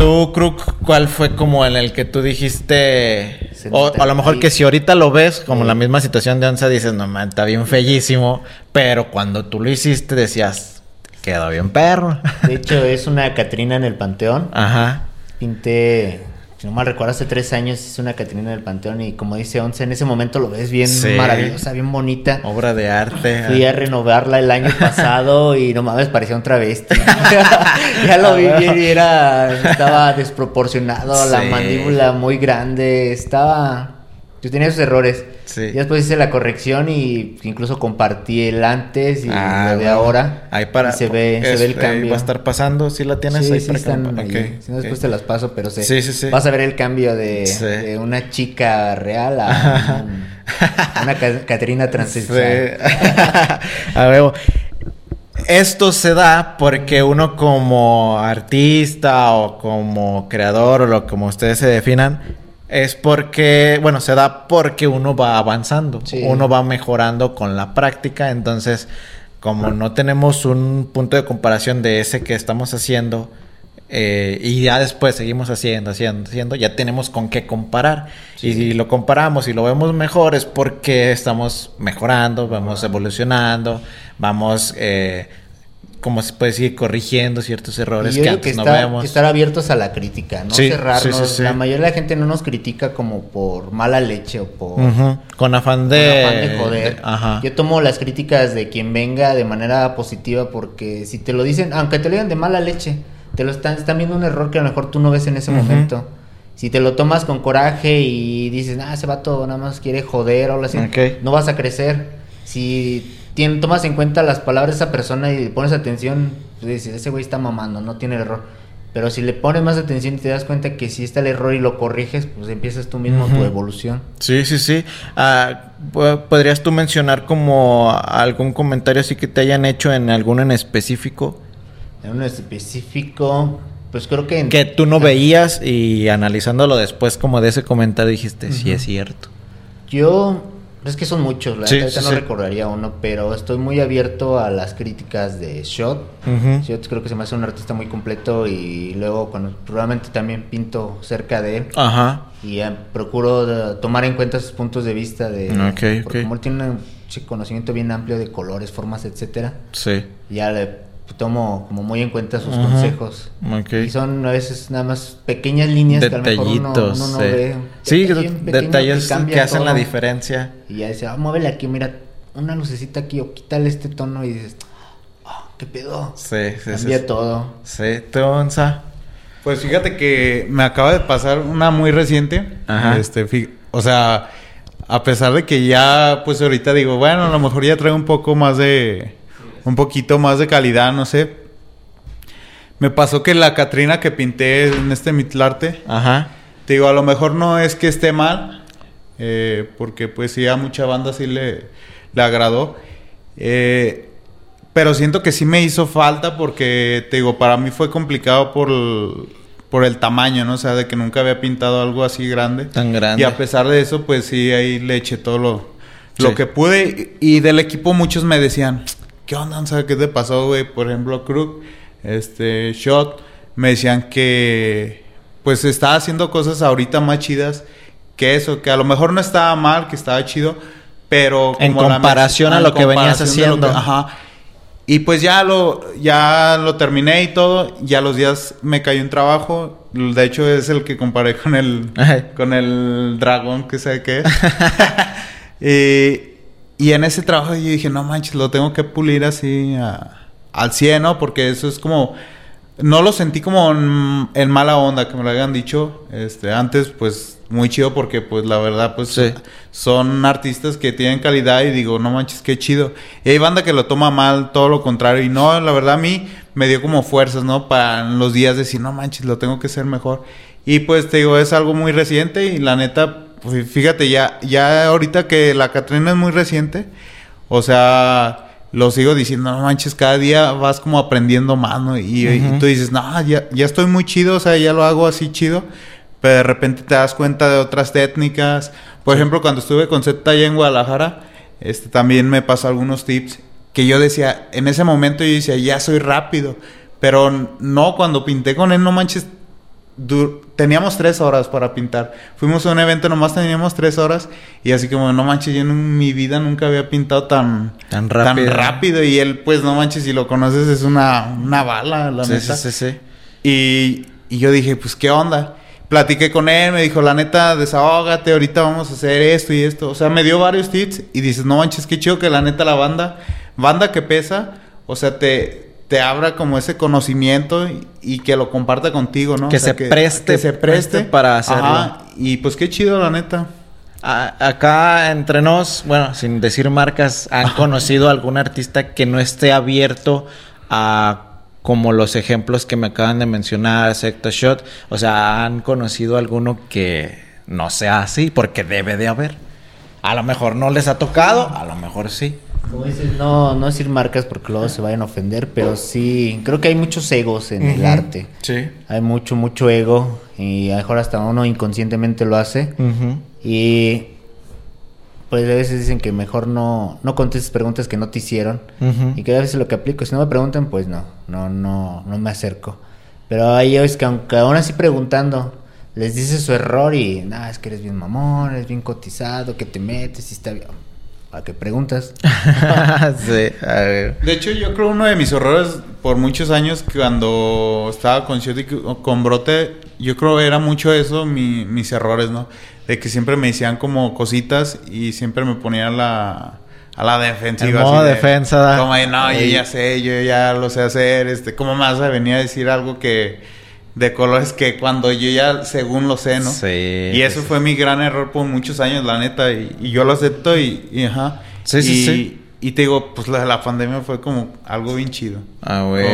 Speaker 1: Tú, Crook, ¿cuál fue como en el que tú dijiste? O a lo mejor que si ahorita lo ves, como la misma situación de Onza, dices, no man, está bien fellísimo. Pero cuando tú lo hiciste, decías, quedó bien perro.
Speaker 2: De hecho, es una Catrina en el Panteón. Ajá. Pinté si no mal recuerdo, hace tres años hice una Catrina del Panteón y como dice Once, en ese momento lo ves bien maravillosa, bien bonita.
Speaker 1: Obra de arte.
Speaker 2: Fui a renovarla el año pasado y no mames, parecía un travesti. <laughs> ya lo vi bien y era, estaba desproporcionado, la mandíbula muy grande, estaba... Yo tenía esos errores. Sí. Y después hice la corrección y incluso compartí el antes y ah, de ahora.
Speaker 1: Ahí para.
Speaker 2: se ve, se ve el cambio.
Speaker 1: Va a estar pasando, si la tienes ahí
Speaker 2: sí están Si no, después te las paso, pero se, sí, sí, sí. vas a ver el cambio de, una chica real a <laughs> una Caterina transexual. <laughs>
Speaker 1: a ver. Esto se da porque uno como artista o como creador o lo como ustedes se definan, es porque, bueno, se da porque uno va avanzando, uno va mejorando con la práctica, entonces como no tenemos un punto de comparación de ese que estamos haciendo eh, y ya después seguimos haciendo, haciendo, haciendo, ya tenemos con qué comparar. y si lo comparamos y lo vemos mejor es porque estamos mejorando, vamos evolucionando, vamos eh, como se puede decir, corrigiendo ciertos errores que antes no vemos.
Speaker 2: Estar abiertos a la crítica, no cerrarnos. la mayoría de la gente no nos critica como por mala leche o por...
Speaker 1: Con afán de...
Speaker 2: joder. Yo tomo las críticas de quien venga de manera positiva porque si te lo dicen, aunque te lo digan de mala leche, te lo están, están viendo un error que a lo mejor tú no ves en ese momento. Si te lo tomas con coraje y dices, ah, ese vato nada más quiere joder o algo así, no vas a crecer. Si tomas en cuenta las palabras de esa persona y pones atención, pues dices, ese güey está mamando, no tiene error. Pero si le pones más atención y te das cuenta que si está el error y lo corriges, pues empiezas tú mismo tu evolución.
Speaker 1: Sí, sí, sí. Ah, ¿Podrías tú mencionar como algún comentario así que te hayan hecho en alguno en específico?
Speaker 2: En uno específico, pues creo que...
Speaker 1: Que tú no veías y analizándolo después como de ese comentario dijiste, sí es cierto.
Speaker 2: Yo es que son muchos, la verdad, no recordaría uno, pero estoy muy abierto a las críticas de Shot. Shot creo que se me hace un artista muy completo y luego cuando probablemente también pinto cerca de él. Ajá. Y eh, procuro tomar en cuenta sus puntos de vista de okay, porque como él tiene un conocimiento bien amplio de colores, formas, etcétera. Sí. Ya le tomo como muy en cuenta sus consejos. Y son a veces nada más pequeñas líneas
Speaker 1: que a lo mejor uno, no ve. Sí, detalles que, hacen la diferencia.
Speaker 2: Y ya dice, ah, muévele aquí, mira, una lucecita aquí o quítale este tono y dices, oh, ¿qué pedo? Sí, sí, Cambia todo.
Speaker 1: Sí, tonza.
Speaker 3: Pues fíjate que me acaba de pasar una muy reciente. Ajá. Este, o sea, a pesar de que ya, pues ahorita digo, bueno, a lo mejor ya traigo un poco más de un poquito más de calidad, no sé. Me pasó que la Catrina que pinté en este Mitlarte, Ajá. te digo, a lo mejor no es que esté mal, eh, porque pues sí a mucha banda sí le, le agradó. Eh, pero siento que sí me hizo falta porque, te digo, para mí fue complicado por el, por el tamaño, ¿no? O sea, de que nunca había pintado algo así grande.
Speaker 1: Tan grande.
Speaker 3: Y a pesar de eso, pues sí, ahí le eché todo lo, lo que pude. Y del equipo muchos me decían, ¿qué onda? ¿Sabes qué te pasó, güey? Por ejemplo, Crook, este, Shot, me decían que, pues, estaba haciendo cosas ahorita más chidas que eso, que a lo mejor no estaba mal, que estaba chido, pero...
Speaker 1: en comparación a lo que venías haciendo.
Speaker 3: ajá. Y pues ya lo, ya lo terminé y todo. Ya los días me cayó un trabajo. De hecho, es el que comparé con el, con el dragón, que sé qué <laughs> y, y en ese trabajo yo dije, no manches, lo tengo que pulir así al 100, ¿no? Porque eso es como... No lo sentí como en, mala onda, que me lo hayan dicho. Este, antes, pues, muy chido porque, pues, la verdad, pues, son artistas que tienen calidad y digo, no manches, qué chido. Y hay banda que lo toma mal, todo lo contrario. Y no, la verdad, a mí me dio como fuerzas, ¿no? Para los días decir, no manches, lo tengo que hacer mejor. Y, pues, te digo, es algo muy reciente y la neta, fíjate, ya, ya ahorita que la Catrina es muy reciente, o sea, lo sigo diciendo, no manches, cada día vas como aprendiendo más, ¿no? Y, tú dices, no, ya, ya estoy muy chido, o sea, ya lo hago así chido, pero de repente te das cuenta de otras técnicas. Por ejemplo, cuando estuve con Z en Guadalajara, este, también me pasó algunos tips que yo decía, en ese momento yo decía, ya soy rápido, pero no, cuando pinté con él, no manches, teníamos tres horas para pintar. Fuimos a un evento, nomás teníamos tres horas. Y así como, no manches, yo en mi vida nunca había pintado tan, tan, rápido. Y él, pues, no manches, si lo conoces, es una, una bala, la neta. Sí, sí, sí. Y, y yo dije, pues, ¿qué onda? Platiqué con él, me dijo, la neta, desahógate, ahorita vamos a hacer esto y esto. O sea, me dio varios tips y dices, no manches, qué chido que la neta la banda, banda que pesa, o sea, te, te abra como ese conocimiento y, que lo comparta contigo, ¿no?
Speaker 1: Que, se, preste,
Speaker 3: que se preste
Speaker 1: para hacerlo.
Speaker 3: y pues qué chido, la neta.
Speaker 1: acá entre nos, bueno, sin decir marcas, ¿han conocido algún artista que no esté abierto a como los ejemplos que me acaban de mencionar, Sector Shot? O sea, ¿han conocido alguno que no sea así? Porque debe de haber. A lo mejor no les ha tocado, a lo mejor sí.
Speaker 2: Como dices, no, no decir marcas porque luego se vayan a ofender, pero sí, creo que hay muchos egos en el arte. Sí. Hay mucho, mucho ego y a lo mejor hasta uno inconscientemente lo hace. Y pues a veces dicen que mejor no, no contestes preguntas que no te hicieron y que a veces lo que aplico. Si no me preguntan, pues no, no, no, no me acerco. Pero hay es que aunque aún así preguntando, les dices su error y nada, es que eres bien mamón, eres bien cotizado, que te metes y está bien ¿A qué preguntas? <laughs>
Speaker 3: sí, a ver. De hecho, yo creo uno de mis errores por muchos años cuando estaba con y con Brote, yo creo era mucho eso, mis errores, ¿no? De que siempre me decían como cositas y siempre me ponían la, a la defensiva.
Speaker 1: Defensa.
Speaker 3: Como, no, yo ya sé, yo ya lo sé hacer, este, como más venía a decir algo que de colores que cuando yo ya según lo sé, ¿no? Sí. Y eso fue mi gran error por muchos años, la neta, y, yo lo acepto y, ajá. Sí, sí, sí. Y te digo, pues la, la, pandemia fue como algo bien chido. Ah, güey.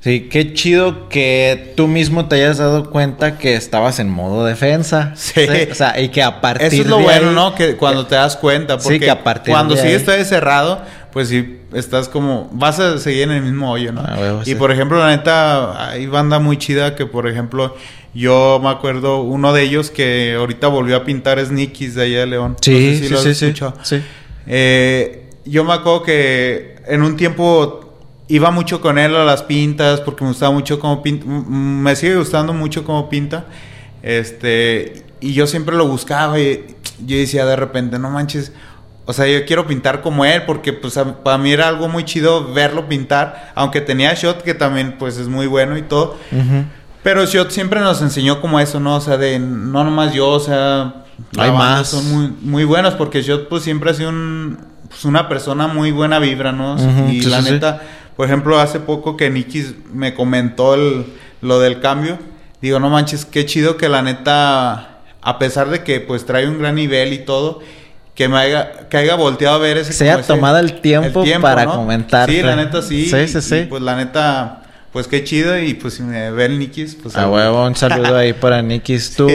Speaker 1: Sí, qué chido que tú mismo te hayas dado cuenta que estabas en modo defensa. Sí. O sea, y que a partir
Speaker 3: Eso es lo bueno, ¿no? Que cuando te das cuenta. Porque sí, que a partir cuando de sigue está cerrado, pues sí, estás como, vas a seguir en el mismo hoyo, ¿no? Ah, y por ejemplo, la neta, hay banda muy chida que, por ejemplo, yo me acuerdo, uno de ellos que ahorita volvió a pintar es Nikis de allá de León. Sí, sí, sí, sí, sí. Eh, yo me acuerdo que en un tiempo iba mucho con él a las pintas porque me gustaba mucho cómo pinta, me sigue gustando mucho cómo pinta. Este, y yo siempre lo buscaba y yo decía de repente, no manches, o sea, yo quiero pintar como él porque pues para mí era algo muy chido verlo pintar, aunque tenía Shot que también pues es muy bueno y todo. Pero Shot siempre nos enseñó como eso, ¿no? O sea, de no nomás yo, o sea, hay más. Son muy, muy buenos porque Shot pues siempre ha sido un, pues, una persona muy buena vibra, ¿no? y la neta, por ejemplo, hace poco que Nikis me comentó el, lo del cambio, digo, no manches, qué chido que la neta, a pesar de que pues trae un gran nivel y todo, que me haya, que haya volteado a ver ese...
Speaker 1: Se haya tomado el tiempo, para comentar.
Speaker 3: Sí, la neta sí. Sí, sí, sí. pues la neta, pues qué chido y pues si me ve el Nikis, pues...
Speaker 1: A huevo, un saludo ahí <laughs> para Nikis. ¿Tú,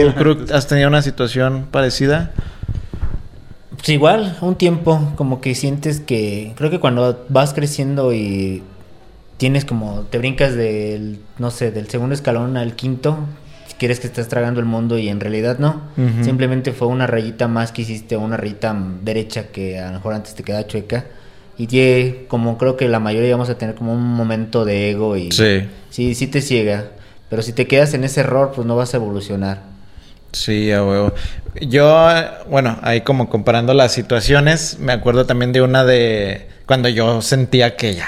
Speaker 1: has tenido una situación parecida?
Speaker 2: Pues igual, un tiempo, como que sientes que... Creo que cuando vas creciendo y tienes como... Te brincas del, no sé, del segundo escalón al quinto quieres que estés tragando el mundo y en realidad no. Simplemente fue una rayita más que hiciste, una rayita derecha que a lo mejor antes te queda chueca. Y que, como creo que la mayoría vamos a tener como un momento de ego y sí, sí, sí te ciega. Pero si te quedas en ese error, pues no vas a evolucionar.
Speaker 1: Sí, a huevo. Yo, bueno, ahí como comparando las situaciones, me acuerdo también de una de cuando yo sentía que ya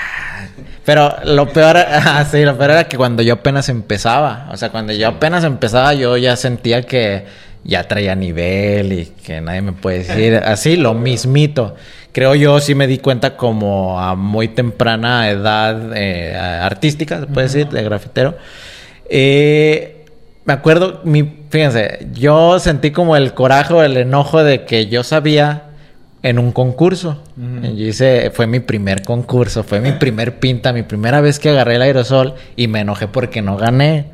Speaker 1: pero lo peor, <laughs> sí, lo peor era que cuando yo apenas empezaba, o sea, cuando yo apenas empezaba, yo ya sentía que ya traía nivel y que nadie me puede decir <laughs> así, lo mismito. Creo yo sí me di cuenta como a muy temprana edad eh, artística, se puede decir, de grafitero. Eh, me acuerdo, mi, fíjense, yo sentí como el coraje o el enojo de que yo sabía en un concurso. Yo hice, fue mi primer concurso, fue mi primer pinta, mi primera vez que agarré el aerosol y me enojé porque no gané.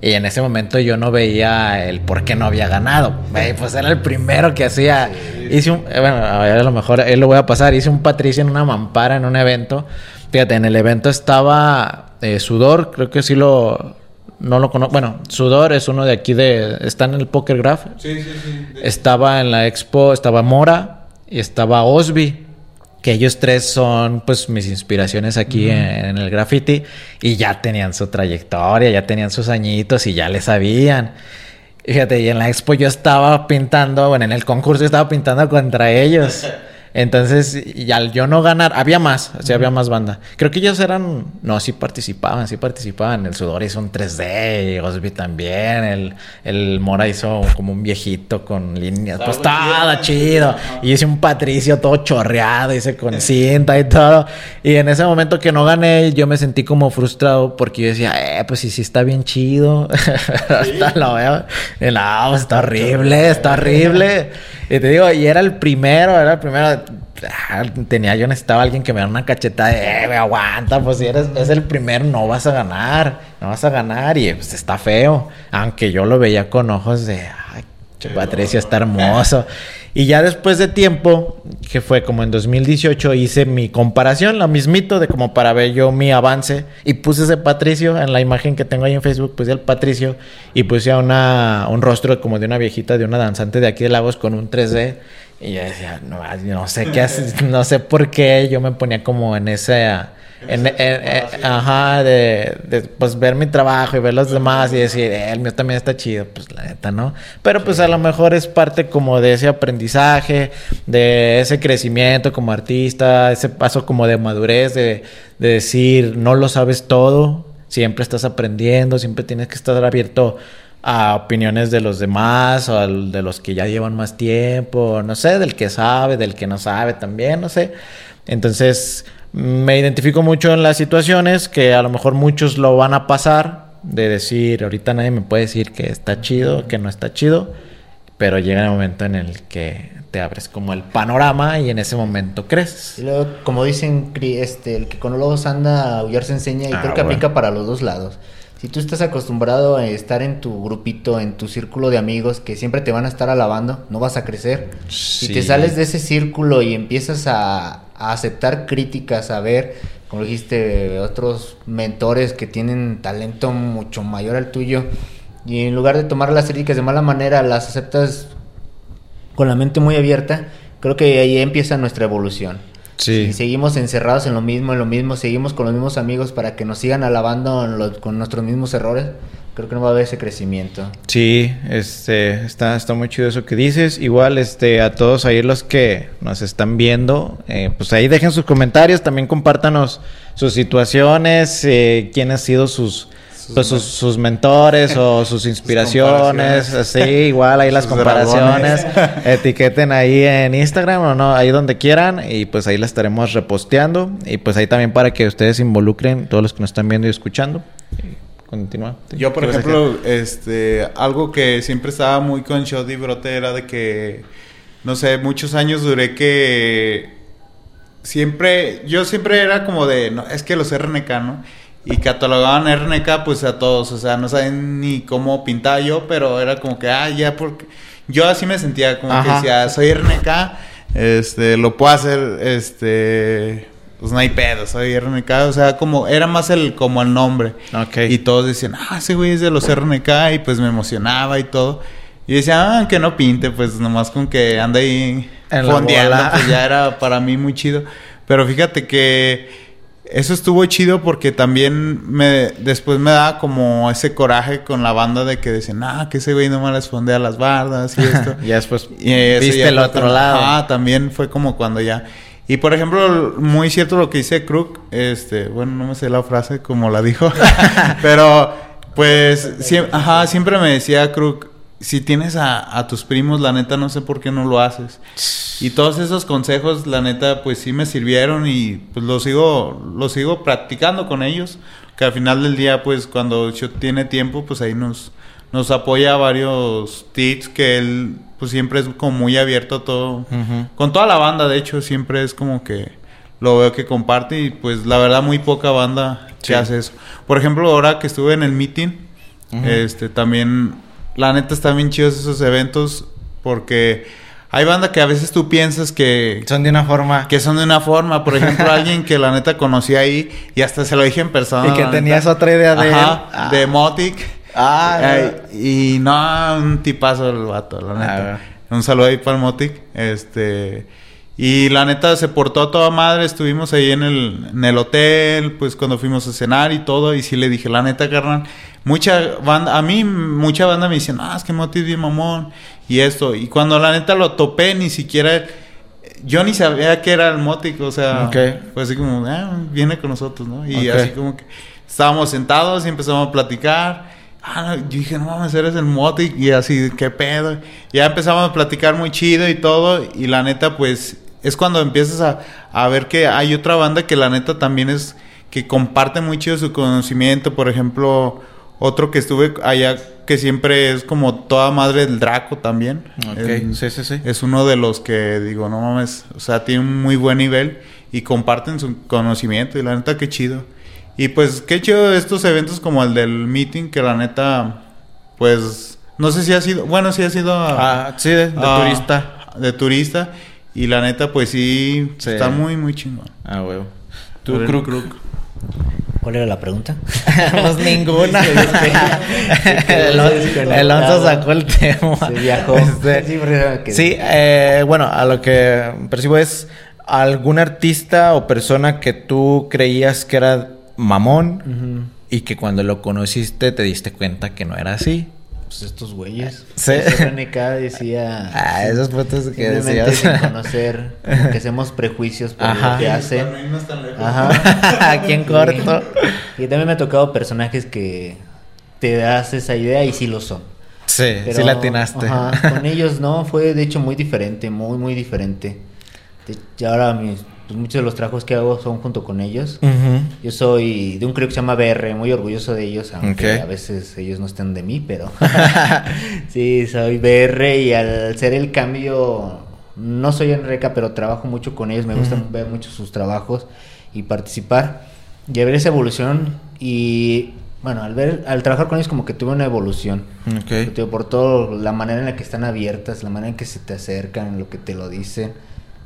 Speaker 1: Y en ese momento yo no veía el por qué no había ganado. pues era el primero que hacía. Hice un. Eh, bueno, a lo mejor él lo voy a pasar. Hice un Patricio en una mampara en un evento. Fíjate, en el evento estaba eh, Sudor, creo que sí lo. No lo conozco. Bueno, Sudor es uno de aquí de. Está en el Poker Graph. Sí, sí, sí. Estaba en la expo, estaba Mora estaba Osby que ellos tres son pues mis inspiraciones aquí en, el graffiti y ya tenían su trayectoria, ya tenían sus añitos y ya le sabían. Fíjate, y en la expo yo estaba pintando, bueno, en el concurso estaba pintando contra ellos. <laughs> Entonces, y al yo no ganar, había más, sí, había más banda. Creo que ellos eran, no, sí participaban, sí participaban. El Sudor hizo un 3D, Osby también. El, el Mora hizo como un viejito con líneas. Pues estaba chido. Y hice un Patricio todo chorreado, hice con cinta y todo. Y en ese momento que no gané, yo me sentí como frustrado porque yo decía, eh, pues sí, sí está bien chido. <laughs> Hasta lo veo. Y no, está horrible, está horrible. Y te digo, y era el primero, era el primero. Ah, tenía, yo necesitaba alguien que me diera una cacheta de, eh, aguanta, pues si eres, es el primero, no vas a ganar, no vas a ganar. Y pues está feo. Aunque yo lo veía con ojos de, ay, Patricio está hermoso. Y ya después de tiempo, que fue como en 2018, hice mi comparación, lo mismito, de como para ver yo mi avance. Y puse ese Patricio en la imagen que tengo ahí en Facebook, puse el Patricio y puse a una, un rostro como de una viejita, de una danzante de aquí de Lagos con un 3D. Y yo decía, no, no sé qué hace, <laughs> no sé por qué yo me ponía como en ese en, ajá, de, pues ver mi trabajo y ver los demás y decir, eh, el mío también está chido, pues la neta, ¿no? Pero pues a lo mejor es parte como de ese aprendizaje, de ese crecimiento como artista, ese paso como de madurez, de, de decir, no lo sabes todo, siempre estás aprendiendo, siempre tienes que estar abierto a opiniones de los demás o de los que ya llevan más tiempo, no sé, del que sabe, del que no sabe también, no sé. Entonces, me identifico mucho en las situaciones que a lo mejor muchos lo van a pasar, de decir, ahorita nadie me puede decir que está chido, que no está chido, pero llega el momento en el que te abres como el panorama y en ese momento creces.
Speaker 2: Y luego, como dicen, este, el que con los anda, aullar se enseña y ah, creo que aplica para los dos lados. Si tú estás acostumbrado a estar en tu grupito, en tu círculo de amigos que siempre te van a estar alabando, no vas a crecer. Si te sales de ese círculo y empiezas a, a aceptar críticas, a ver, como dijiste, otros mentores que tienen talento mucho mayor al tuyo, y en lugar de tomar las críticas de mala manera, las aceptas con la mente muy abierta, creo que ahí empieza nuestra evolución. Si seguimos encerrados en lo mismo, en lo mismo, seguimos con los mismos amigos para que nos sigan alabando con nuestros mismos errores, creo que no va a haber ese crecimiento.
Speaker 1: Sí, este, está, está muy chido eso que dices. Igual, este, a todos ahí los que nos están viendo, eh, pues ahí dejen sus comentarios, también compártanos sus situaciones, eh, quién ha sido sus, pues, sus, mentores o <laughs> sus inspiraciones, así, igual ahí las comparaciones, <laughs> etiqueten ahí en Instagram o no, ahí donde quieran. Y pues ahí la estaremos reposteando. Y pues ahí también para que ustedes involucren, todos los que nos están viendo y escuchando. Continúa.
Speaker 3: Yo, por ejemplo, este, algo que siempre estaba muy con Shot y Brote era de que, no sé, muchos años duré que siempre, yo siempre era como de, no, es que los RNK, ¿no? Y catalogaban RNK pues a todos, o sea, no saben ni cómo pintaba yo, pero era como que, ah, ya, porque yo así me sentía, como que decía, soy RNK, este, lo puedo hacer, este pues no hay pedo, soy RNK, o sea, como era más el como el nombre. Y todos decían, ah, ese güey es de los RNK y pues me emocionaba y todo. Y decía, ah, que no pinte, pues nomás con que anda ahí fondeando, pues ya era para mí muy chido. Pero fíjate que eso estuvo chido porque también me después me daba como ese coraje con la banda de que decían, ah, que ese güey nomás les fondea las bardas y esto. <laughs>
Speaker 1: y después y viste el otro lado.
Speaker 3: Ah, también fue como cuando ya y por ejemplo, muy cierto lo que dice Crook, este, bueno, no me sé la frase como la dijo, <laughs> pero pues ajá, siempre me decía Crook, si tienes a, tus primos, la neta no sé por qué no lo haces. Y todos esos consejos, la neta, pues sí me sirvieron y pues lo sigo, lo sigo practicando con ellos. Que al final del día, pues cuando yo tiene tiempo, pues ahí nos, nos apoya varios tips que él pues siempre es como muy abierto a todo. Con toda la banda, de hecho, siempre es como que lo veo que comparte y pues la verdad muy poca banda que hace eso. Por ejemplo, ahora que estuve en el meeting, Este, también, la neta, están bien chidos esos eventos porque hay banda que a veces tú piensas que...
Speaker 1: Son de una forma.
Speaker 3: Que son de una forma. Por <laughs> ejemplo, alguien que la neta conocí ahí y hasta se lo dije en persona.
Speaker 1: Y que tenías otra idea de
Speaker 3: Ajá, de Motic. Ah, y no, un tipazo el vato, la neta. Ah, un saludo ahí para el Motic. Este... Y la neta se portó a toda madre, estuvimos ahí en el, en el hotel, pues cuando fuimos a cenar y todo, y sí le dije, la neta, carnal, mucha banda, a mí mucha banda me dice, no, es que Motic es bien mamón, y esto. Y cuando la neta lo topé, ni siquiera. Yo ni sabía que era el Motic, o sea, fue así como, ah, viene con nosotros, ¿no? Y así como que estábamos sentados y empezamos a platicar. Ah, yo dije, no mames, eres el Motic, y así, qué pedo. Ya empezamos a platicar muy chido y todo, y la neta, pues, es cuando empiezas a, a ver que hay otra banda que la neta también es, que comparte muy chido su conocimiento, por ejemplo otro que estuve allá que siempre es como toda madre del Draco también.
Speaker 1: Ok, sí, sí, sí.
Speaker 3: Es uno de los que digo, no mames, o sea, tiene un muy buen nivel y comparten su conocimiento y la neta qué chido. Y pues qué chido estos eventos como el del meeting que la neta, pues, no sé si ha sido, bueno, sí ha sido...
Speaker 1: ah, sí, de, turista.
Speaker 3: De turista. Y la neta, pues sí, está muy, muy chingón.
Speaker 1: Ah, huevo. Tú, Kruk.
Speaker 2: ¿Cuál era la pregunta? <laughs>
Speaker 1: pues ninguna. <laughs> el Alonso sacó el tema.
Speaker 2: Se viajó.
Speaker 1: Este, sí, eh, bueno, a lo que percibo es algún artista o persona que tú creías que era mamón y que cuando lo conociste te diste cuenta que no era así
Speaker 2: pues estos güeyes.
Speaker 1: Sí.
Speaker 2: RNK decía.
Speaker 1: Ah, esas fotos que
Speaker 2: decías. Sin conocer, <laughs> que hacemos prejuicios por lo que hacen.
Speaker 1: Ajá. <laughs> Aquí en corto.
Speaker 2: Y también me ha tocado personajes que te das esa idea y sí lo son.
Speaker 1: Sí, sí la atinaste.
Speaker 2: Ajá, con <laughs> ellos no, fue de hecho muy diferente, muy, muy diferente. Y ahora mis pues muchos de los trabajos que hago son junto con ellos. Yo soy de un creo que se llama BR, muy orgulloso de ellos, aunque a veces ellos no estén de mí, pero <laughs> <laughs> sí, soy BR y al ser el cambio, no soy en RECA, pero trabajo mucho con ellos, me gusta ver mucho sus trabajos y participar y ver esa evolución y bueno, al ver, al trabajar con ellos como que tuve una evolución. Por todo la manera en la que están abiertas, la manera en que se te acercan, lo que te lo dicen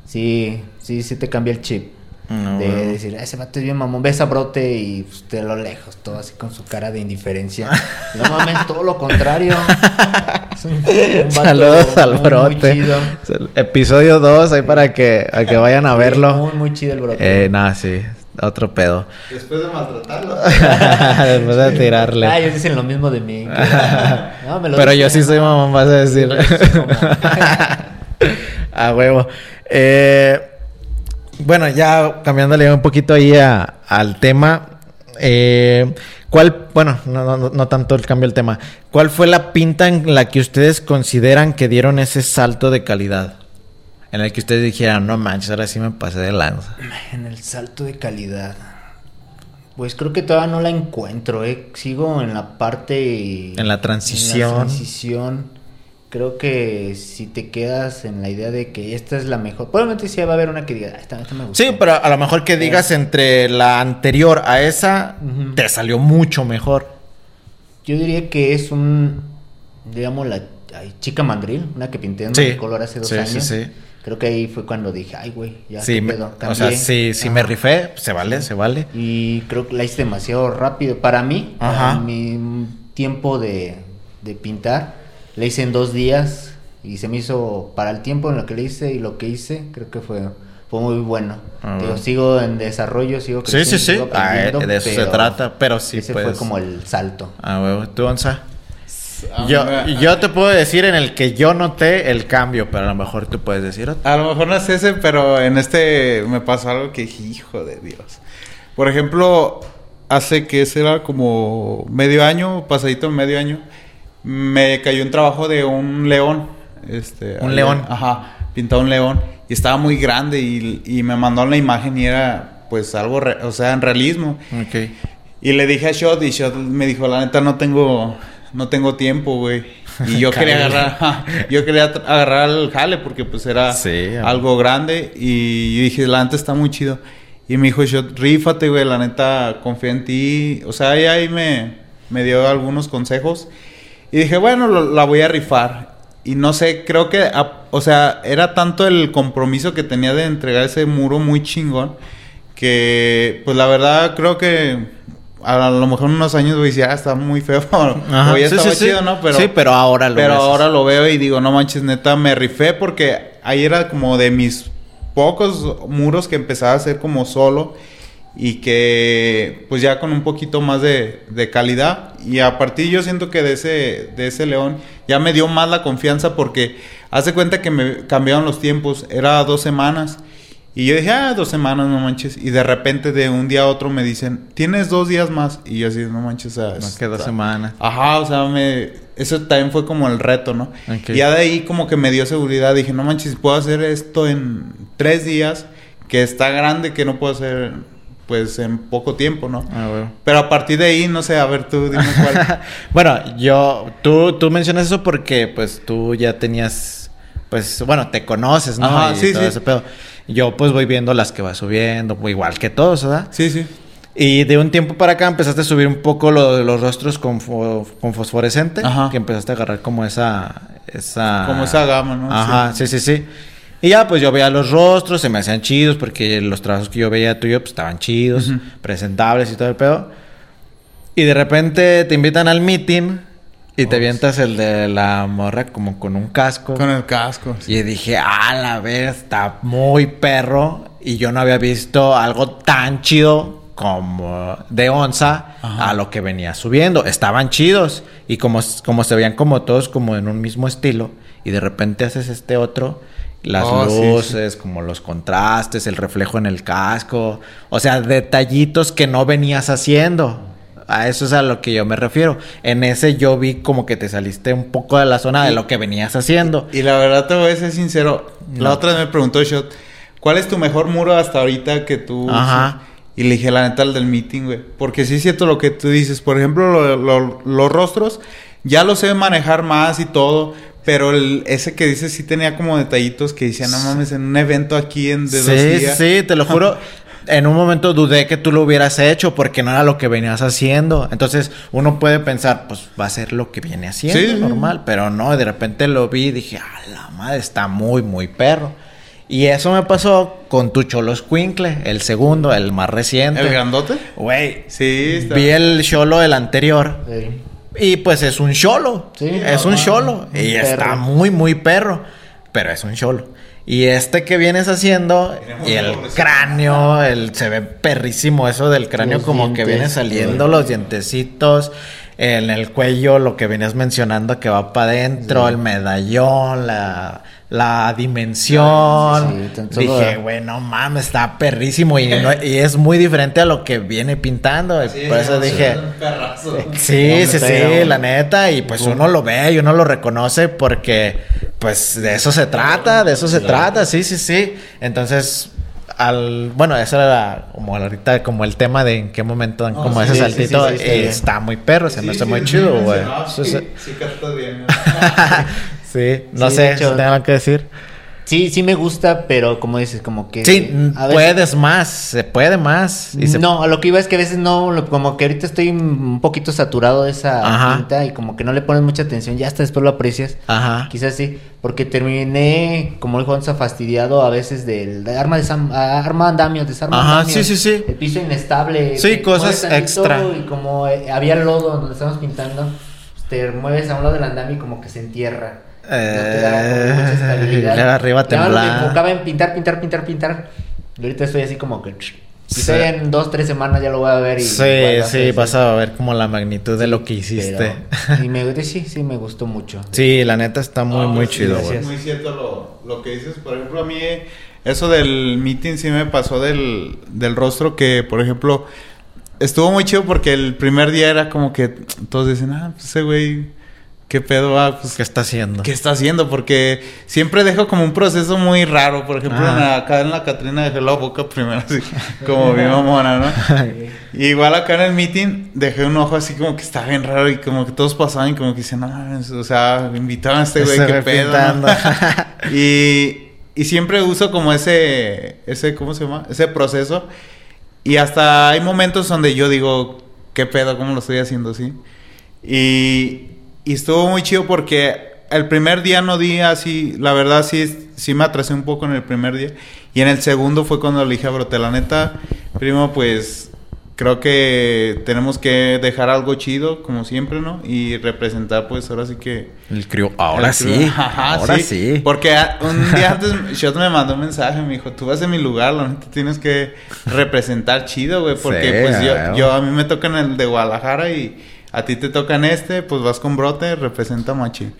Speaker 2: sí, sí, sí te cambia el chip. de decir, ese vato es bien mamón, ves a brote y pues, de lo lejos, todo así con su cara de indiferencia. <laughs> no mames, todo lo contrario. <laughs>
Speaker 1: Saludos al brote. Episodio 2, ahí para que, a que vayan a verlo.
Speaker 2: Muy, muy chido el brote.
Speaker 1: Eh, nada, sí. Otro pedo.
Speaker 3: Después de maltratarlo. <laughs>
Speaker 1: Después de tirarle.
Speaker 2: Ah, ellos dicen lo mismo de mí.
Speaker 1: Pero yo sí soy mamón, vas a decir. A huevo. Eh, bueno, ya cambiándole un poquito ahí al tema. Eh, ¿Cuál, bueno, no, tanto el cambio del tema. ¿Cuál fue la pinta en la que ustedes consideran que dieron ese salto de calidad? En el que ustedes dijeran, no manches, ahora sí me pasé de lanza.
Speaker 2: En el salto de calidad. Pues creo que todavía no la encuentro, ¿eh? Sigo en la parte...
Speaker 1: En la transición. En la
Speaker 2: transición creo que si te quedas en la idea de que esta es la mejor, probablemente sí va a haber una que diga, ah, esta, me gusta.
Speaker 1: Sí, pero a lo mejor que digas entre la anterior a esa, te salió mucho mejor.
Speaker 2: Yo diría que es un, digamos, la chica mandril, una que pinté en color hace dos años. Sí, sí. Creo que ahí fue cuando dije, ay, güey, ya
Speaker 1: sí, O sea, sí, sí me rifé, se vale, se vale.
Speaker 2: Y creo que la hice demasiado rápido. Para mí, Ajá. mi tiempo de, de pintar, le hice en dos días y se me hizo para el tiempo en lo que le hice y lo que hice, creo que fue, fue muy bueno. Ah, sigo en desarrollo, sigo
Speaker 1: creciendo. Sí, sí, sí. Ah, eh, de eso se trata, pero sí.
Speaker 2: Ese fue como el salto.
Speaker 1: Ah, huevo. ¿Tú, Onza? Yo, yo te puedo decir en el que yo noté el cambio, pero a lo mejor tú puedes decir otro.
Speaker 3: A lo mejor no es ese, pero en este me pasó algo que dije, hijo de Dios. Por ejemplo, hace que será como medio año, pasadito medio año, me cayó un trabajo de un león. Este,
Speaker 1: un león.
Speaker 3: Ajá, pintado un león. Y estaba muy grande y, y me mandó la imagen y era pues algo, o sea, en realismo.
Speaker 1: Ok.
Speaker 3: Y le dije a Shot y Shot me dijo, la neta no tengo, no tengo tiempo, güey. Y yo <laughs> quería agarrar, yo quería agarrar el jale porque pues era algo grande y dije, la neta está muy chido. Y me dijo Shot, rífate, güey, la neta confía en ti. O sea, ahí, ahí me me dio algunos consejos. Y dije, bueno, la voy a rifar. Y no sé, creo que, o sea, era tanto el compromiso que tenía de entregar ese muro muy chingón, que pues la verdad creo que a lo mejor en unos años voy a decir, ah, está muy feo. <laughs> o ya estaba chido, ¿no?
Speaker 1: Pero, sí, pero ahora
Speaker 3: lo Pero ahora lo veo y digo, no manches, neta, me rifé porque ahí era como de mis pocos muros que empezaba a hacer como solo y que pues ya con un poquito más de, de, calidad y a partir yo siento que de ese de ese león ya me dio más la confianza porque hace cuenta que me cambiaron los tiempos era dos semanas y yo dije, ah, dos semanas, no manches. Y de repente, de un día a otro, me dicen, tienes dos días más. Y yo así, no manches, o sea.
Speaker 1: Más que dos semanas.
Speaker 3: Ajá, o sea, me. Eso también fue como el reto, ¿no? Y ya de ahí, como que me dio seguridad. Dije, no manches, puedo hacer esto en tres días, que está grande, que no puedo hacer, pues, en poco tiempo, ¿no? Ah, bueno. Pero a partir de ahí, no sé, a ver, tú dime <laughs> cuál.
Speaker 1: bueno, yo. Tú, tú mencionas eso porque, pues, tú ya tenías. Pues, bueno, te conoces, ¿no? Ajá, sí, sí. Ese pedo. Yo pues voy viendo las que va subiendo, igual que todos, ¿verdad?
Speaker 3: Sí, sí.
Speaker 1: Y de un tiempo para acá empezaste a subir un poco lo los rostros con, con fosforescente. Ajá. Que empezaste a agarrar como esa, esa...
Speaker 3: Como esa gama, ¿no?
Speaker 1: Ajá, sí, sí, sí. Y ya, pues yo veía los rostros, se me hacían chidos porque los trabajos que yo veía tuyo pues estaban chidos, presentables y todo el pedo. Y de repente te invitan al meeting y te avientas el de la morra como con un casco.
Speaker 3: Con el casco.
Speaker 1: Y dije, ah, la vez está muy perro. Y yo no había visto algo tan chido como de onza a lo que venía subiendo. Estaban chidos. Y como, como se veían como todos como en un mismo estilo. Y de repente haces este otro. Las oh, luces, como los contrastes, el reflejo en el casco. O sea, detallitos que no venías haciendo. A eso es a lo que yo me refiero. En ese yo vi como que te saliste un poco de la zona de lo que venías haciendo.
Speaker 3: Y la verdad te voy a ser sincero. La otra vez me preguntó Shot, ¿cuál es tu mejor muro hasta ahorita que tú... Ajá. Y le dije la neta al del meeting, güey. Porque sí es cierto lo que tú dices. Por ejemplo, los rostros ya lo sé manejar más y todo. Pero el, ese que dices sí tenía como detallitos que decían, no mames, en un evento aquí en de
Speaker 1: sí, dos días. Sí, sí, te lo juro. <laughs> en un momento dudé que tú lo hubieras hecho porque no era lo que venías haciendo. Entonces uno puede pensar, pues va a ser lo que viene haciendo, normal. Pero no, de repente lo vi y dije, ah, la madre está muy, muy perro. Y eso me pasó con tu Cholo Squinkle, el segundo, el más reciente.
Speaker 3: ¿El grandote?
Speaker 1: Güey. Sí, Vi el Cholo del anterior. Y pues es un Cholo. Sí, es un Cholo. Y está muy, muy perro. Pero es un Cholo. Y este que vienes haciendo, y el cráneo, el, se ve perrísimo eso del cráneo, como que viene saliendo los dientecitos, en el cuello, lo que venías mencionando que va para adentro, el medallón, la, la dimensión. Dije, bueno, mames, está perrísimo y, y, es muy diferente a lo que viene pintando. por eso dije, sí, sí, sí, la neta. Y pues uno lo ve y uno lo reconoce porque, pues de eso se trata, de eso se trata, sí, sí, sí. Entonces, al bueno eso era como ahorita como el tema de en qué momento dan como ese saltito está muy perro se me hace muy chido güey sí, sí, sí, bien Sí, no sé, si que decir.
Speaker 2: Sí, sí me gusta, pero como dices, como que...
Speaker 1: Sí, puedes más, se puede más.
Speaker 2: No, a lo que iba es que a veces no, como que ahorita estoy un poquito saturado de esa pinta y como que no le pones mucha atención, ya hasta después lo aprecias. Ajá. Quizás sí, porque terminé, como dijo Juanza, fastidiado a veces del arma de arma andamio, desarma Ajá,
Speaker 1: sí, sí, sí.
Speaker 2: El piso inestable.
Speaker 1: Sí, cosas extra.
Speaker 2: Y como eh, había lodo donde estamos pintando, pues, te mueves a un lado del andamio y como que se entierra. Eh, mucha estabilidad.
Speaker 1: arriba temblando.
Speaker 2: me enfocaba en pintar, pintar, pintar, pintar. Y ahorita estoy así como que. Si estoy en dos, tres semanas ya lo voy a ver y...
Speaker 1: Sí, sí, vas a ver como la magnitud de lo que hiciste.
Speaker 2: y me, sí, sí, me gustó mucho.
Speaker 1: Sí, la neta está muy, muy chido,
Speaker 3: güey. Es muy cierto lo, lo, que dices. Por ejemplo, a mí eso del meeting sí me pasó del, del rostro que, por ejemplo, estuvo muy chido porque el primer día era como que todos dicen, ah, pues ese güey ¿Qué pedo? Ah, pues,
Speaker 1: ¿Qué está haciendo?
Speaker 3: ¿Qué está haciendo? Porque siempre dejo como un proceso muy raro. Por ejemplo, ah. acá en la Catrina dejé la boca <laughs> primero así, <laughs> como mi mamona, ¿no? <laughs> igual acá en el meeting dejé un ojo así como que estaba bien raro y como que todos pasaban y como que dicen, no, o sea, invitaron a este güey, qué pedo. y, y siempre uso como ese, ese, ¿cómo se llama? Ese proceso. Y hasta hay momentos donde yo digo, ¿qué pedo? ¿Cómo lo estoy haciendo así? Y, y estuvo muy chido porque el primer día no di así, la verdad sí, sí me atrasé un poco en el primer día. Y en el segundo fue cuando le dije a Brote, la neta, primo, pues creo que tenemos que dejar algo chido, como siempre, ¿no? Y representar, pues ahora sí que...
Speaker 1: El crío, ahora sí. <laughs> ahora sí.
Speaker 3: Porque un <laughs> día antes Shot me mandó un mensaje, me dijo, tú vas en mi lugar, la neta tienes que representar chido, güey. Porque pues yo, yo, a mí me toca en el de Guadalajara y a ti te toca en este, pues vas con Brote, representa machi.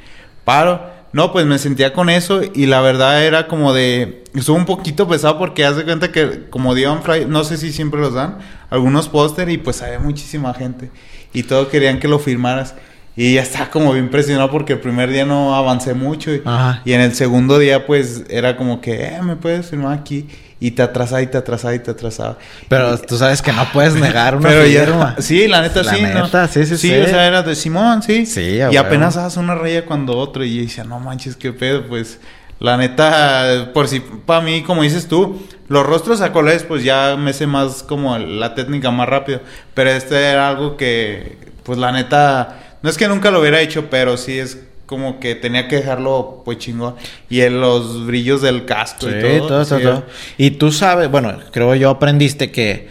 Speaker 3: Paro. No, pues me sentía con eso y la verdad era como de... Estuvo un poquito pesado porque haz de cuenta que como dieron Fly, no sé si siempre los dan, algunos póster y pues había muchísima gente y todos querían que lo firmaras. Y ya estaba como bien presionado porque el primer día no avancé mucho y, y en el segundo día pues era como que, eh, me puedes firmar aquí y te atrasaba y te atrasaba y te atrasaba.
Speaker 1: Pero tú sabes que no puedes negar una <laughs> firma.
Speaker 3: sí, la neta sí. La neta, sí, sí, sí. Sí, o sea, era de Simón, sí. Sí, Y apenas haces una raya cuando otro y yo decía, no manches, qué pedo, pues... La neta, por si, para mí, como dices tú, los rostros a colores, pues ya me sé más como la técnica más rápido. Pero este era algo que, pues la neta, no es que nunca lo hubiera hecho, pero sí es como que tenía que dejarlo pues chingón. Y en los brillos del casco y todo. todo, todo,
Speaker 1: Y tú sabes, bueno, creo yo aprendiste que